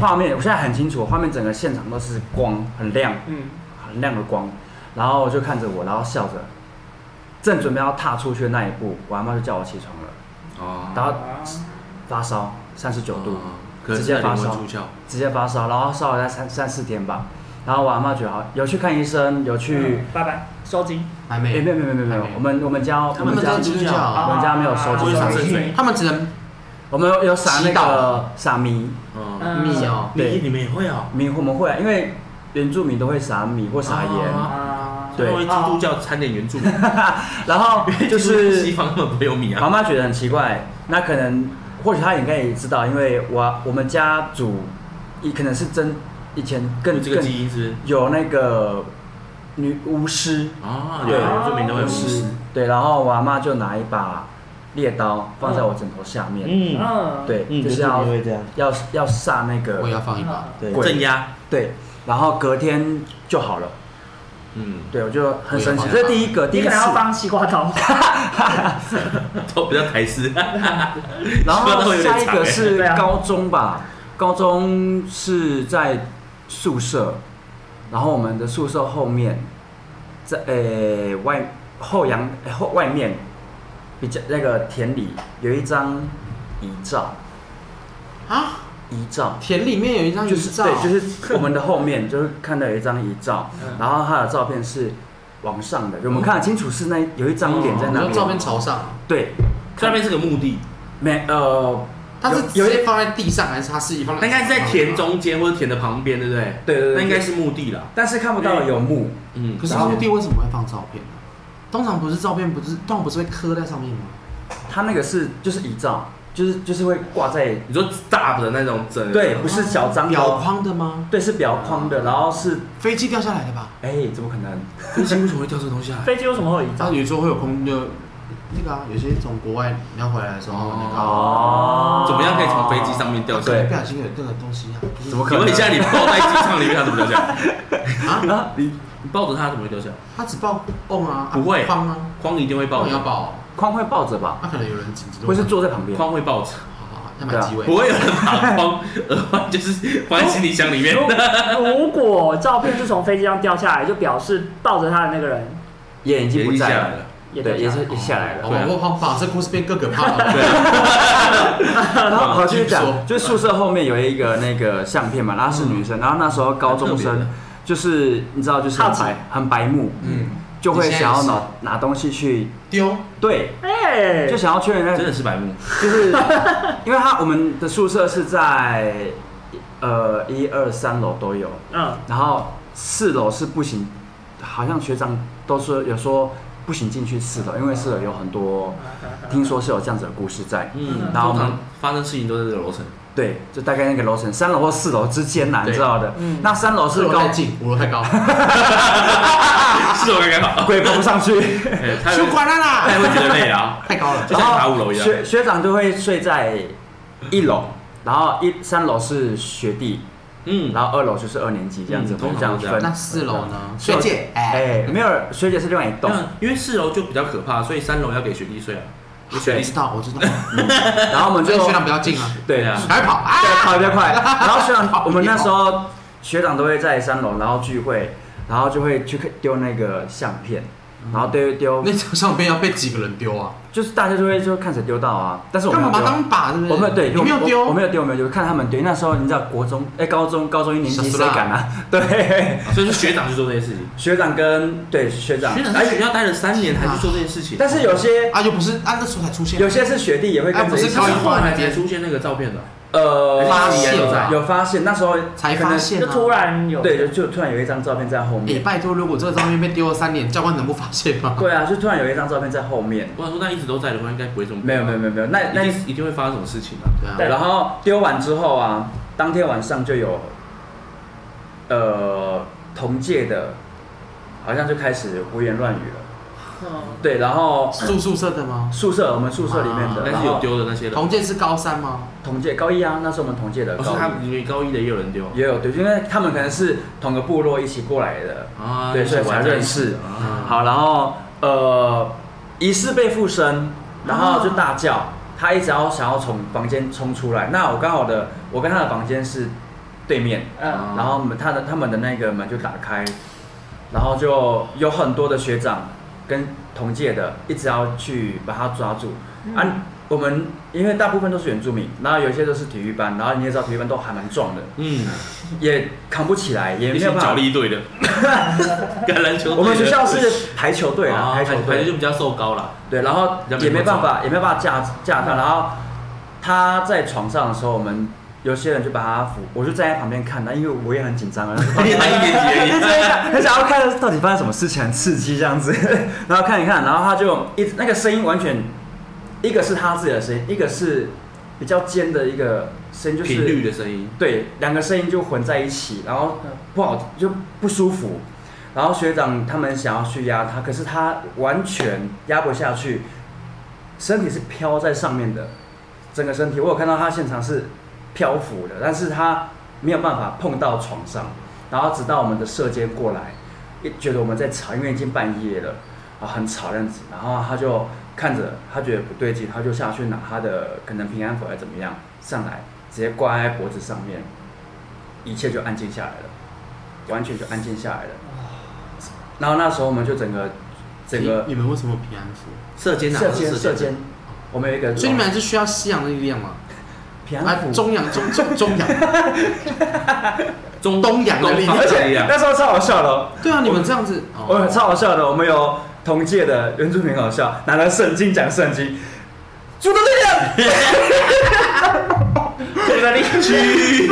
画面，我现在很清楚，画面整个现场都是光，很亮，嗯，很亮的光，然后就看着我，然后笑着，正准备要踏出去的那一步，我阿妈就叫我起床了，哦，然后啊发烧三十九度，哦直接发烧直接发烧，然后烧了三三四天吧，然后我阿妈觉得好，有去看医生，有去，嗯拜拜，收金。还哎、没有没有没有没有没。有我们我们家我他们家家基督教。我们家没有收金上圣水，他们只能我们有有撒那个撒米。嗯，米哦，对。你你们也会哦，米，我们会啊，因为原住民都会撒米或撒盐，啊，对。基督教掺点原住民，[LAUGHS] 然后就是 [LAUGHS] 西是方根本不会有米妈啊，妈觉得很奇怪，那可能或许他应该也知道，因为我我们家族也可能是真以前更有这个更基因是有那个女巫师，啊，对有原住民都有巫巫师师，对，然后我阿妈就拿一把猎刀放在我枕头下面，嗯，嗯，对，嗯，就是要会这样，要要杀那个我也要放一把。对，鬼镇压，对，然后隔天就好了，嗯，对我就很神奇，这是第一个第一次。你可能，要放西瓜刀。[LAUGHS] 都比较台式，[LAUGHS] 然后下一个是对啊。高中吧，高中是在宿舍，然后我们的宿舍后面，在呃外后阳呃后外面比较那个田里有一张遗照，啊，遗照。田里面有一张遗照，就是对，就是我们的后面 [LAUGHS] 就是看到有一张遗照，嗯然后他的照片是往上的，我们看得清楚是那有一张脸在那边。你说照片朝上，对，下面是个墓地，没呃，它是有一些放在地上，还是它是放在？那应该是在田。中间或者田的旁边，对不对？对对对，那应该是墓地了，但是看不到有墓，嗯，可是墓地为什么会放照片呢？通常不是照片，不是通常不是会刻在上面吗？他那个是就是遗照，就是就是会挂在你说大的那种整，对，不是小张表的，框的吗？对，是表框的，然后是飞机掉下来的吧？哎，怎么可能？飞机为什么会掉这个东西下来？飞机为什么会有遗照？它有时候会有空就那个啊，有些从国外你要回来的时候，那个啊哦怎么样可以从飞机上面掉下对来？不小心有这个东西啊，就是怎么可能你问一下，你抱在机场里面，它怎么掉下来？啊？[LAUGHS] 啊，你你抱着它怎么会掉下来？它只抱瓮啊，不会框啊，框一定会抱着瓮要，抱，框会抱着吧，那可能有人紧急或是坐在旁边。框会抱着，好好好，要买机位不。会有人把框耳环就是放在行李箱里面。如如果照片是从飞机上掉下来，就表示抱着他的那个人。也已经不在了，对，也是也下来了。哦我我把这故事变更可怕了。[LAUGHS] 然后好继续讲，就是宿舍后面有一个那个相片嘛，然后是女生，然后那时候高中生，就是你知道就是很白很白目，嗯，就会想要拿拿东西去丢，对，哎，就想要确认那真的是白目。就是因为他我们的宿舍是在呃一二三楼都有，嗯，然后四楼是不行，好像学长都说有说不行进去四楼，因为四楼有很多听说是有这样子的故事在。嗯，然后我们发生事情都在这个楼层。对，就大概那个楼层，三楼或四楼之间呐，你知道的。嗯那三楼是高四楼太，近，五楼太高，[LAUGHS] 四楼刚刚好。鬼爬不上去。哎他 [LAUGHS] 修会管了啦，他也会觉得累啊，[LAUGHS] 太高了。就像爬五楼一样。学学长就会睡在一楼，然后一三楼是学弟，嗯，然后二楼就是二年级这样子，嗯通常这样都这样分。那四楼呢？学姐，哎，哎，没有，学姐是另外一栋。因为四楼就比较可怕，所以三楼要给学弟睡啊。我知道，我知道。[LAUGHS] 然后我们就学长比较近啊，对啊还跑啊！对，跑得比较快。[LAUGHS] 然后学长跑，我们那时候学长都会在三楼，然后聚会，然后就会去丢那个相片，然后丢一丢，那张相片要被几个人丢啊？就是大家就会就看谁丢到啊。但是我干嘛把。当靶？对不对？我没有对，你没有丢，我我没有丢，我没有丢，看他们丢。那时候你知道国中，哎，高中高中一年级小苏拉谁敢啊？[LAUGHS] 对，所以是学长去做这些事情。学长跟对学长，学长在学校待了三年，还去做这件事情。但是有些啊，又不是啊，那时候才出现。有些是学弟也会跟着一起啊不是他是后来才出现那个照片的。呃发现在有发现，那时候才发现啊，就突然有对，就就突然有一张照片在后哎，面。拜托，如果这个照片被丢了三年，教官能不发现吗？对啊，就突然有一张照片在后面。我想说，那一直都在的话，应该不会这么。没有没有没有没有，那那那一定一定会发生什么事情啊？对啊，对，然后丢完之后啊，当天晚上就有，呃，同届的，好像就开始胡言乱语了。嗯对，然后住宿舍的吗？宿舍我们宿舍里面的，啊但是有丢的那些人。同届是高三吗？同届高一啊，那是我们同届的高我说他一，因为高一的也有人丢也有对，因为他们可能是同个部落一起过来的。啊对所以才认识啊。好，然后呃，疑似被附身，然后就大叫，他一直要想要从房间冲出来。那我刚好的，我跟他的房间是对面，嗯，然后门他的他们的那个门就打开，然后就有很多的学长跟同届的一直要去把他抓住。嗯啊，我们因为大部分都是原住民，然后有一些都是体育班，然后你也知道体育班都还蛮壮的，嗯，也扛不起来，也没有办法。力队的，[LAUGHS] 橄榄球。我们学校是排球队啦，啊排球队就比较瘦高了。对，然后也没办法，也没办法架架他，然后他在床上的时候，我们有些人就把他扶，我就站在旁边看他，因为我也很紧张啊，你才一年级而已。[LAUGHS] 很想要看到底发生什么事情，很刺激这样子，[LAUGHS] 然后看一看，然后他就一直那个声音完全，一个是他自己的声音，一个是比较尖的一个声音，就是频率的声音，对，两个声音就混在一起，然后不好就不舒服。然后学长他们想要去压他，可是他完全压不下去，身体是飘在上面的，整个身体我有看到他现场是漂浮的，但是他没有办法碰到床上。然后直到我们的射监过来，一觉得我们在吵，因为已经半夜了，啊很吵这样子，然后他就看着他觉得不对劲，他就下去拿他的可能平安符还是怎么样上来，直接挂在脖子上面，一切就安静下来了，完全就安静下来了。然后那时候我们就整个整个你们为什么平安符？射箭啊，射箭是射箭，我们有一个，所以你们还是需要西洋的力量吗？啊，平安符，中洋中中中洋，中 [LAUGHS] 东洋的力量而且那时候超好笑的哦，对啊，你们这样子，我超好笑的，我们有同届的原住民好笑，拿了圣经讲圣经，主的力量，[LAUGHS] 主的力 [LAUGHS] 驱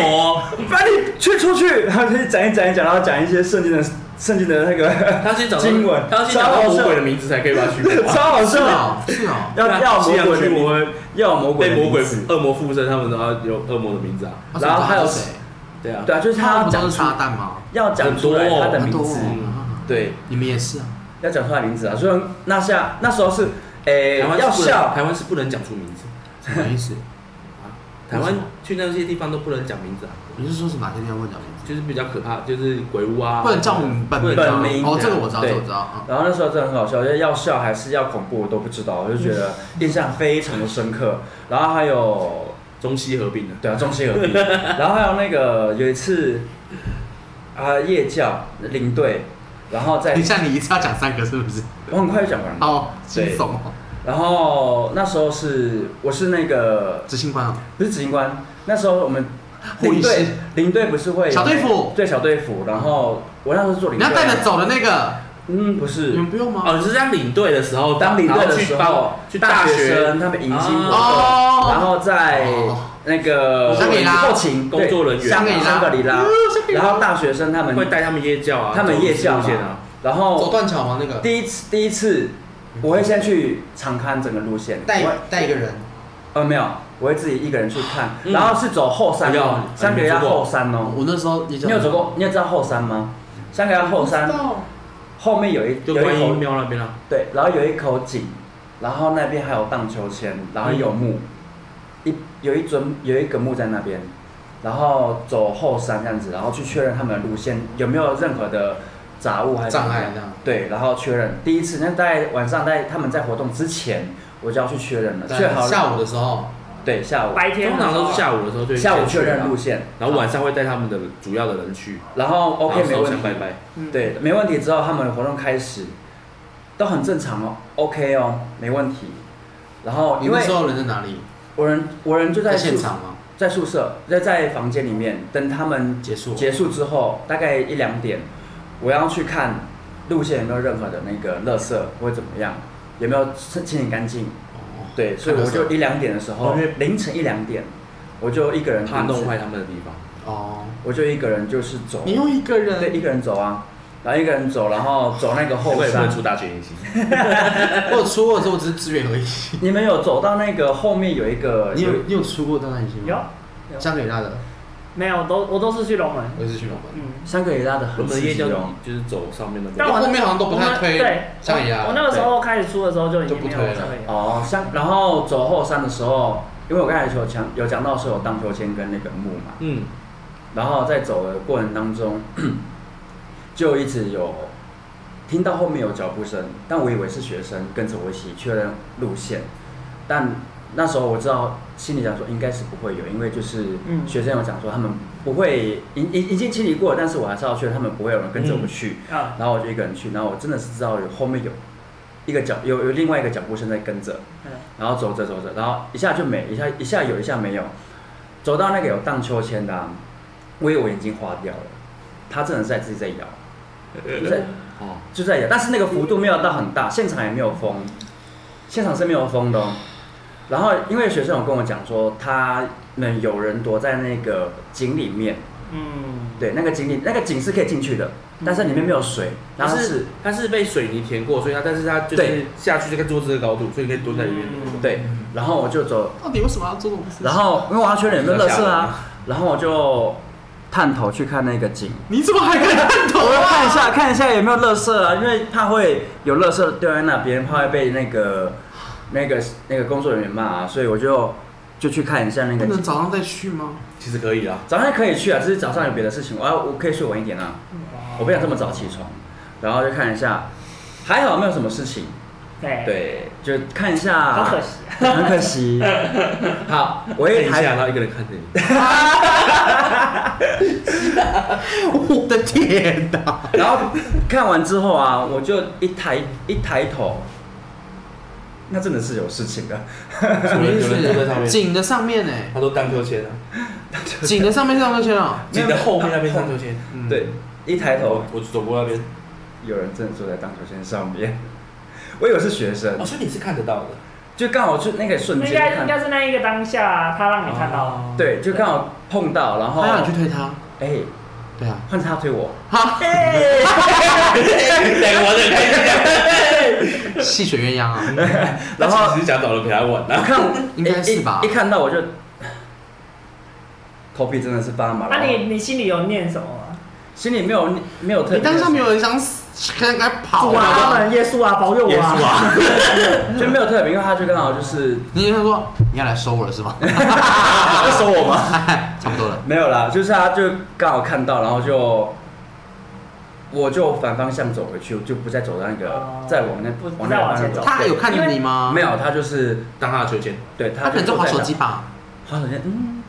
魔，把你去出去，然后就讲一讲一讲，然后讲一些圣经的圣经的那个他要先找到经文他要先找到魔鬼的名字才可以把它驱 [LAUGHS] 魔啊。超好笑，是哦，要要魔鬼名，要魔鬼被魔鬼。恶魔附身，他们都要有恶魔的名字啊。啊然后还有是谁？对啊，对啊，就是他要讲出撒旦吗？要讲出来他的名字，嗯。对，你们也是啊？要讲出来名字啊，所以那下那时候是，诶、要笑，台湾是不能讲出名字，什么意思？台湾去那些地方都不能讲名字啊，你是说是哪些地方会讲名字？就是比较可怕，就是鬼屋啊，不能叫本名本名哦，这个我知道，这对个我知道啊。然后那时候真的很好笑，就是要笑还是要恐怖我都不知道，我就觉得印象非常的深刻。然后还有中西合并的。对啊，中西合并，然后还有那个有一次啊夜教领队，然后在等一下，你一次要讲三个是不是？我很快就讲完了。哦，惊对悚哦！然后那时候是我是那个执行官啊，不是执行官，那时候我们领队。领队不是会有小队服。对小队服，然后我那时候是做领队。啊，你要带着走的那个，嗯不你是们不用吗？哦，你是当领队的时候，当领队的时然后去帮候，去大学大学生他们迎新活动，哦。然后在哦那个香格里拉。后勤工作人员对香格里拉。香格里拉，然后大学生他们会带他们夜教啊，他们夜校嘛。走路线啊，，然走断桥吗？那个？第一次第一次我会先去常看整个路线，带我会带一个人，呃没有，我会自己一个人去看，嗯然后是走后山哦，香格里拉你走过后山哦，我那时候你你有走过？你有知道后山吗？香格里拉后山后面有一就观音有一口庙那边啊。对，然后有一口井，然后那边还有荡秋千，然后有墓，一有一尊有一个墓在那边，然后走后山这样子，然后去确认他们的路线有没有任何的杂物还是障碍这样对，然后确认第一次，那在晚上在他们在活动之前，我就要去确认了，确在好下午的时候，对下午白天通常都是下午的时候就下午确认路线，然后晚上会带他们的主要的人去然后 OK 没问题，拜拜。嗯，对，没问题之后，他们的活动开始都很正常哦，OK 哦，没问题。然后因为你那时候人在哪里？我人我人就在现场吗？在宿舍，在在房间里面等他们结束。结束之后，大概一两点，我要去看路线有没有任何的那个垃圾或者怎么样，有没有清清理干净。哦对，所以我就一两点的时候哦，凌晨一两点，我就一个人怕弄坏他们的地方。哦，我就一个人就是走，你用一个人，对，一个人走啊，然后一个人走，然后走那个后山会不会出。大学演习？我有出过的时候，我只是支援而已。你们有走到那个后面有一个，你有你有出过大探险有吗？香格里拉的，没有都我都是去龙门，我也是去龙门。嗯，香格里拉的我很刺们的夜教激哦。就是走上面的路。但我后面好像都不太推对，香格里拉我我那个时候开始出的时候就已经没有就不推了。香格里拉哦，像然后走后山的时候，因为我刚才有讲有讲到是有荡秋千跟那个木嘛，嗯，然后在走的过程当中，[CLEARS THROAT] 就一直有听到后面有脚步声，但我以为是学生跟着我一起确认路线，但那时候我知道心里想说应该是不会有，因为就是嗯。学生有讲说他们不会已已已经清理过了，但是我还是要去，他们不会有人跟着我去，啊，然后我就一个人去，然后我真的是知道有后面有一个脚有有另外一个脚步声在跟着，嗯。然后走着走着，然后一下就没，一下一下有，一下没有，走到那个有荡秋千的、啊，我以为我眼睛花掉了，他真的是在自己在摇，就在哦，就在摇，但是那个幅度没有到很大，现场也没有风，现场是没有风的、哦。然后因为学生有跟我讲说，他们有人躲在那个井里面，嗯，对，那个井里那个井是可以进去的，但是里面没有水，然后是它是它是被水泥填过，所以它但是它就是对。下去这个桌子的高度，所以你可以蹲在里面。嗯。对，然后我就走，到底为什么要做这种事情？然后因为我要确认有没有垃圾啊，然后我就探头去看那个井，你怎么还敢探头我要啊？看一下看一下有没有垃圾啊，因为怕会有垃圾掉在那边，怕会被那个那个那个工作人员骂啊，所以我就就去看一下那不个井。能早上再去吗？其实可以啊，早上可以去啊，只是早上有别的事情，我要我可以睡晚一点啊，我不想这么早起床，然后就看一下，还好没有什么事情，对，对，就看一下，好可惜，很可惜。[LAUGHS] 好，我一抬看一下，然后一个人看着你，[LAUGHS] 我的天哪！[LAUGHS] 然后看完之后啊，我就一抬一抬头，那真的是有事情的。什么意有人坐在上思？面，井的上面呢？他都荡秋千啊，井的上面是上秋千啊？井的后面那边荡秋千。嗯，对，一抬头我走过那边，有人正坐在荡秋千上面，[LAUGHS] 我以为是学生哦，，所以你是看得到的。就刚好就那个瞬应间看，该应该是那一个当下，他让你看到，哦，对，就刚好碰到，然后他让你去推他。哎，对啊。换他推我，哈，两个玩的开心戏水鸳鸯啊！[LAUGHS] 然后其实想找人陪他玩啊。看 [LAUGHS] 应该是吧一一看到我就头皮真的是发麻，那你你心里有念什么吗？心里没有没有特别的，你当下没有人想死，赶快跑主啊，他啊！们耶稣啊，保佑我耶稣啊！[LAUGHS] 就没有特别，因为他就刚好就是你就说你要来收我了是吗？[LAUGHS] 要收我吗？[LAUGHS] 差不多了。没有啦，就是他就刚好看到，然后就我就反方向走回去，就不再走那个哦再往那往那方向走。再往前走他有看着你吗？没，有，他就是当他的秋千，对他他可能在就滑手机，吧，滑手机，嗯，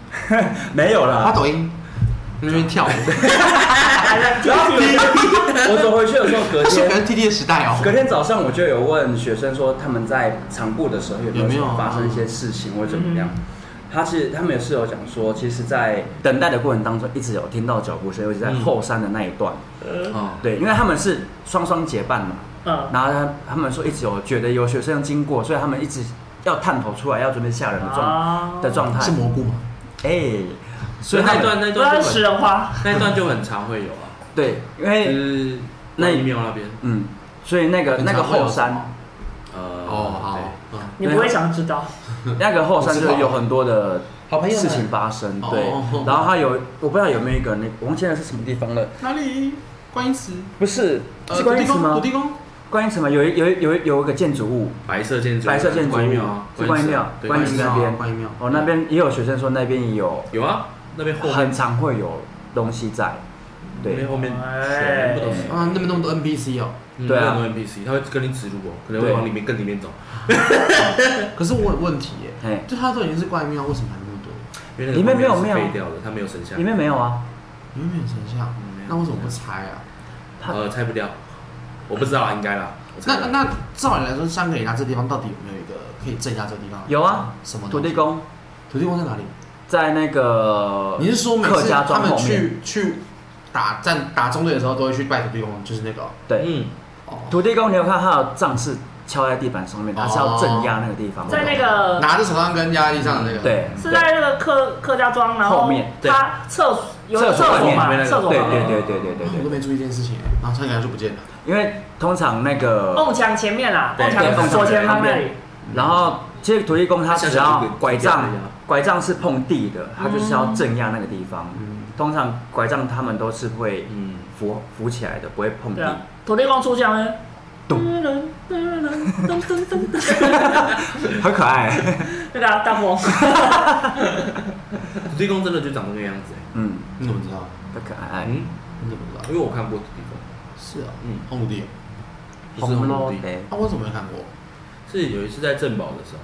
没有滑啦。抖音，那边跳舞。[LAUGHS] 然后我走回去的时候，隔天是可能 T T 的时代哦。隔天早上我就有问学生说，他们在长步的时候有没有发生一些事情或者怎么样？他其实他们也是有讲说，其实，在等待的过程当中，一直有听到脚步声，尤其在后山的那一段。呃哦，对，因为他们是双双结伴嘛，嗯，然后他他们说一直有觉得有学生经过，所以他们一直要探头出来，要准备吓人的状、啊的状态是。蘑菇吗？哎、所以那一段那段食人花，那一段就很常会有啊，对，因就为那那一庙那边，嗯，所以那个那个后山，呃，哦，好。你不会想知道，那个后山就有很多的好朋友事情发生，哦。对。然后他有，我不知道有没有一个那我忘记那是什么地方了，哪里？观音寺？不是呃是观音寺吗？土？地公？观音池吗？有一有一有一有一个建筑物，白色建筑，白色建筑观音庙观音庙对观音寺那边。观音庙。哦，那边也有学生说那边也有。有啊，那边后面很常会有东西在，对那边后面哎全部都是。啊，那边那么多 N P C 哦。嗯对啊很多 NPC，他会跟你指路哦，可能会对往里面更里面走，[LAUGHS] 可是我有问题耶，哎，就他都已经是观音庙，为什么还那么多？因为那个里面没有庙废掉的，它没有神像里，面没有啊，里面没有神像，那为什么不拆啊？它呃，拆不掉，我不知道啊，应该啦。我猜那那照理来说，香格里拉这地方到底有没有一个可以镇压这个地方？有啊，什么土地？公土地公在哪里？在那个你是说每客次他们家庄后面？去去打战打中队的时候，都会去拜土地公，就是那个哦对，嗯，哦，土地公，你有看他的杖是敲在地板上面，他是要镇压那个地方。在那个拿着手上跟压在地上的那个。，对，是在那个客客家庄，然后后面对他厕所有厕厕所嘛，所外面那个对厕所对对对对对对，我都没注意这件事情，然后香格里拉就不见了。因为通常那个，瓮墙前面啦，对瓮墙左前方那里，然后其实土地公他只要拐杖像，拐杖是碰地的，它就是要镇压那个地方。嗯，通常拐杖他们都是会嗯，扶扶起来的，不会碰地。土地公出现呢，咚。噔噔噔噔噔噔，很可爱。那个啊大风，[LAUGHS] 土地公真的就长那个样子哎，嗯，你怎么知道？很可爱。嗯，你怎么知道？因为我看过土地公，是啊，嗯，红土地。不是红土地，啊，我怎么没看过？是有一次在镇宝的时候，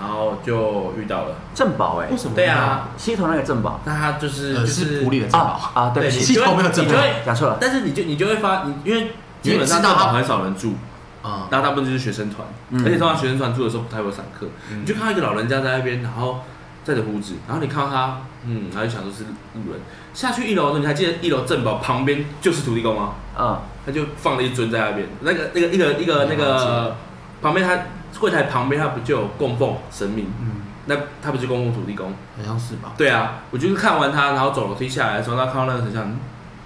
然后就遇到了。正宝哎为，什么？对啊，西头那个正宝那他就是呃，就是普里的正宝，啊啊，对不，你起，西头没有正宝你就会，讲错了。但是你就你就会发，你因为基本上你会知道他正宝很少人住，啊，那大部分就是学生团，嗯而且通常学生团住的时候不太会上课，嗯你就看到一个老人家在那边，然后在着胡子，然后你看到他，嗯，然后就想说是路人。下去一楼的时候，你还记得一楼正宝旁边就是土地公吗？嗯，他就放了一尊在那边，那个那个一个一个那个旁边他柜台旁边他不就有供奉神明？嗯，那他不就供奉土地公？好像是吧？对啊，我就是看完他，然后走楼梯下来的时候，他看到那个神像，嗯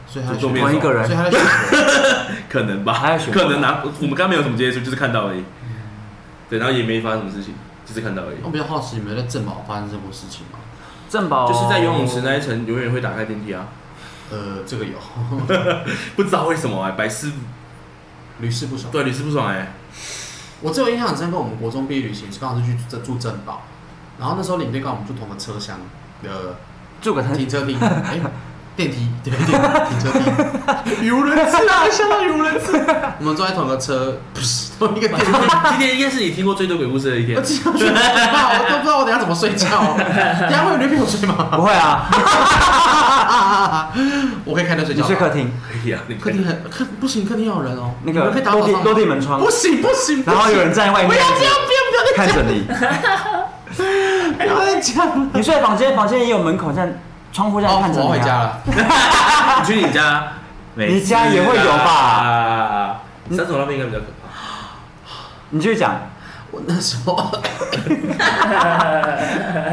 所以他就同一个人所以，他在选 [LAUGHS] 可能吧，他在选可能拿我们刚没有什么接触，就是看到而已。对，然后也没发生什么事情，就是看到而已。我比较好奇，你们在正宝发生这么事情吗？正宝就是在游泳池那一层永远会打开电梯啊，呃，这个有，[LAUGHS] 不知道为什么哎、白师屡试不爽。对屡试不爽哎、我只有印象很深刻，我们国中毕业旅行是刚好是去住住镇宝，然后那时候领队跟我们住同个车厢的住个停车厅，[LAUGHS] 哎、电梯对对停车厅，游轮次啊，相当游轮次，[LAUGHS] 我们坐在同个车，不是同一个电梯。今天应该是你听过最多鬼故事的一天我。都不知道我等下怎么睡觉。[LAUGHS] 等下会有人陪我睡吗？不会啊，[LAUGHS] 我可以开灯睡你觉吗。睡客厅，可以啊，你客厅很客不行，客厅有人哦。那个你可以打落地落地门窗不，行不行，然后有人站在外面不要这样，不要不要看着你。不要再讲。你睡的房间，房间也有门口这样，窗户这样哦，看着你、啊。我回家了。[LAUGHS] 你去你家，你家也会有吧啊，三重那边应该比较可怕。你继续讲，我那时候，[LAUGHS]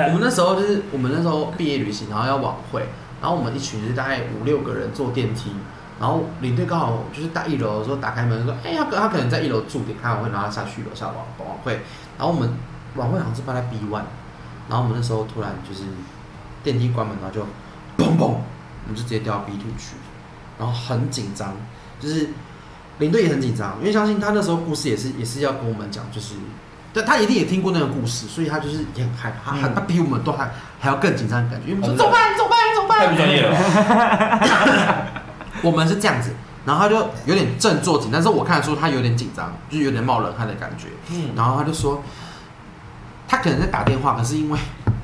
我们那时候就是我们那时候毕业旅行，然后要晚会，然后我们一群是大概五六个人坐电梯，然后领队刚好就是在一楼的时候打开门说，哎、他可他可能在一楼住点开完会，然后他下去楼下晚晚会，然后我们晚会好像是办在 B one，然后我们那时候突然就是电梯关门，然后就嘣嘣，我们就直接掉到 B two 去，然后很紧张，就是领队也很紧张，因为相信他那时候故事也是也是要跟我们讲，就是，但他一定也听过那个故事，所以他就是也很害怕，他、嗯。他比我们都还还要更紧张的感觉，因为我们说真的走吧，走吧，走吧，太不专业了。[LAUGHS] 我们是这样子，然后他就有点振作紧，但是我看得出他有点紧张，就是有点冒冷汗的感觉。嗯，然后他就说，他可能在打电话，可是因为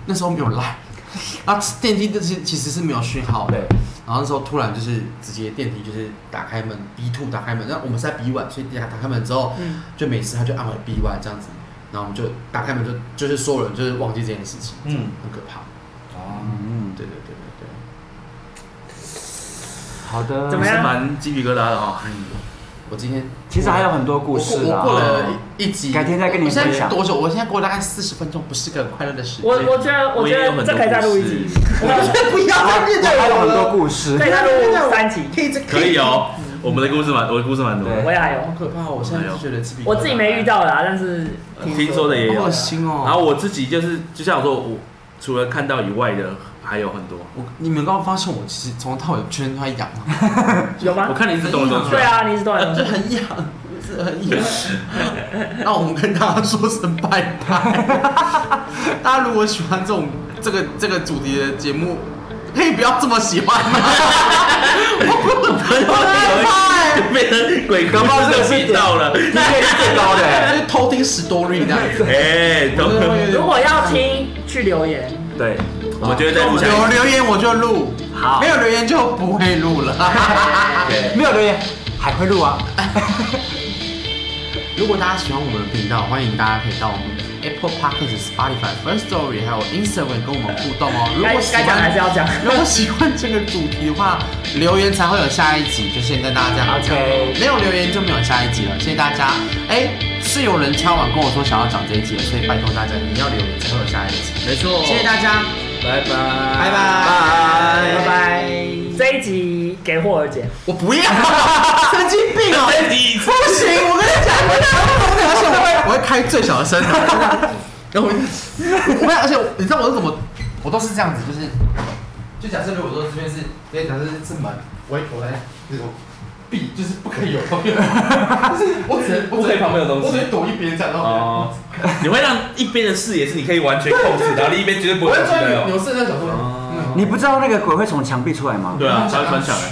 那时候没有赖，[LAUGHS] 啊，电梯这些其实是没有讯号的。对，然后那时候突然就是直接电梯就是打开门 B two 打开门，那我们是在 B one，所以打打开门之后嗯，就每次，他就按回 B one 这样子，然后我们就打开门就就是所有人就是忘记这件事情，嗯很可怕。哦，嗯，对对对对对好的。怎么样是蛮鸡皮疙瘩的哈。对，我今天其实还有很多故事啊。过我过了一集，改天再跟你我现分享在多久？我现在过了大概四十分钟，不是个很快乐的时间。我我觉得我觉我也有很多得这可以再录一集，不要再面对我我还有很多了，故事可以。再录三集。可以可以哦，我们的故事蛮，我的故事蛮多的。我也还有好，可怕！我现在就觉得自己我自己没遇，到啦，但是听说的也有好恶。心哦。然后我自己就是，就像我说，我除了看到以外的还有很多。我你们刚刚发现我其实从头到尾全身都在 [LAUGHS] 痒，有吗我？看你一直动来动去。对，啊，你是多少就很痒，是很痒。[LAUGHS] 那我们跟大家说声拜拜。[LAUGHS] 大家如果喜欢这种这个这个主题的节目，可以不要这么喜欢吗？我拜拜。变成鬼哥搞不好这个是频道了。听率是最高的欸。就是偷听 story 这样子。哎，如果要听，去留言。对，我们就会再录下有。留言我就录，好没有留言就不会录了。[LAUGHS] 没有留言还会录啊。[LAUGHS] 如果大家喜欢我们的频道，欢迎大家可以到我们的 Apple Podcast、Spotify、First Story 还有 Instagram 跟我们互动哦。如果喜该讲还是，要讲。[LAUGHS] 如果喜欢这个主题的话，留言才会有下一集。就先跟大家这样讲 OK 没有留言就没有下一集了。谢谢大家。哎，是有人敲碗跟我说想要讲这一集的，所以拜托大家你要留言才会有下一集。没错。谢谢大家，拜拜，拜拜拜拜。这一集给霍儿姐。我不要，[LAUGHS] 神经病哦！再第一次不行，我跟你讲，我跟你讲，而且我会我会开最小的声，[LAUGHS] 然后我我会，而且你知道我是怎么，我都是这样子，就是就假设如果说这边是，今天假设是门，我会躲在那种壁，就是不可以有旁边，[LAUGHS] 就是我只能不可以旁边有东西我只能躲一边这样，然后哦，[LAUGHS] 你会让一边的视野是你可以完全控制，然后另一边绝对不我会会有有。牛肾那小你不知道那个鬼会从墙壁出来吗？对啊，他会穿墙哎。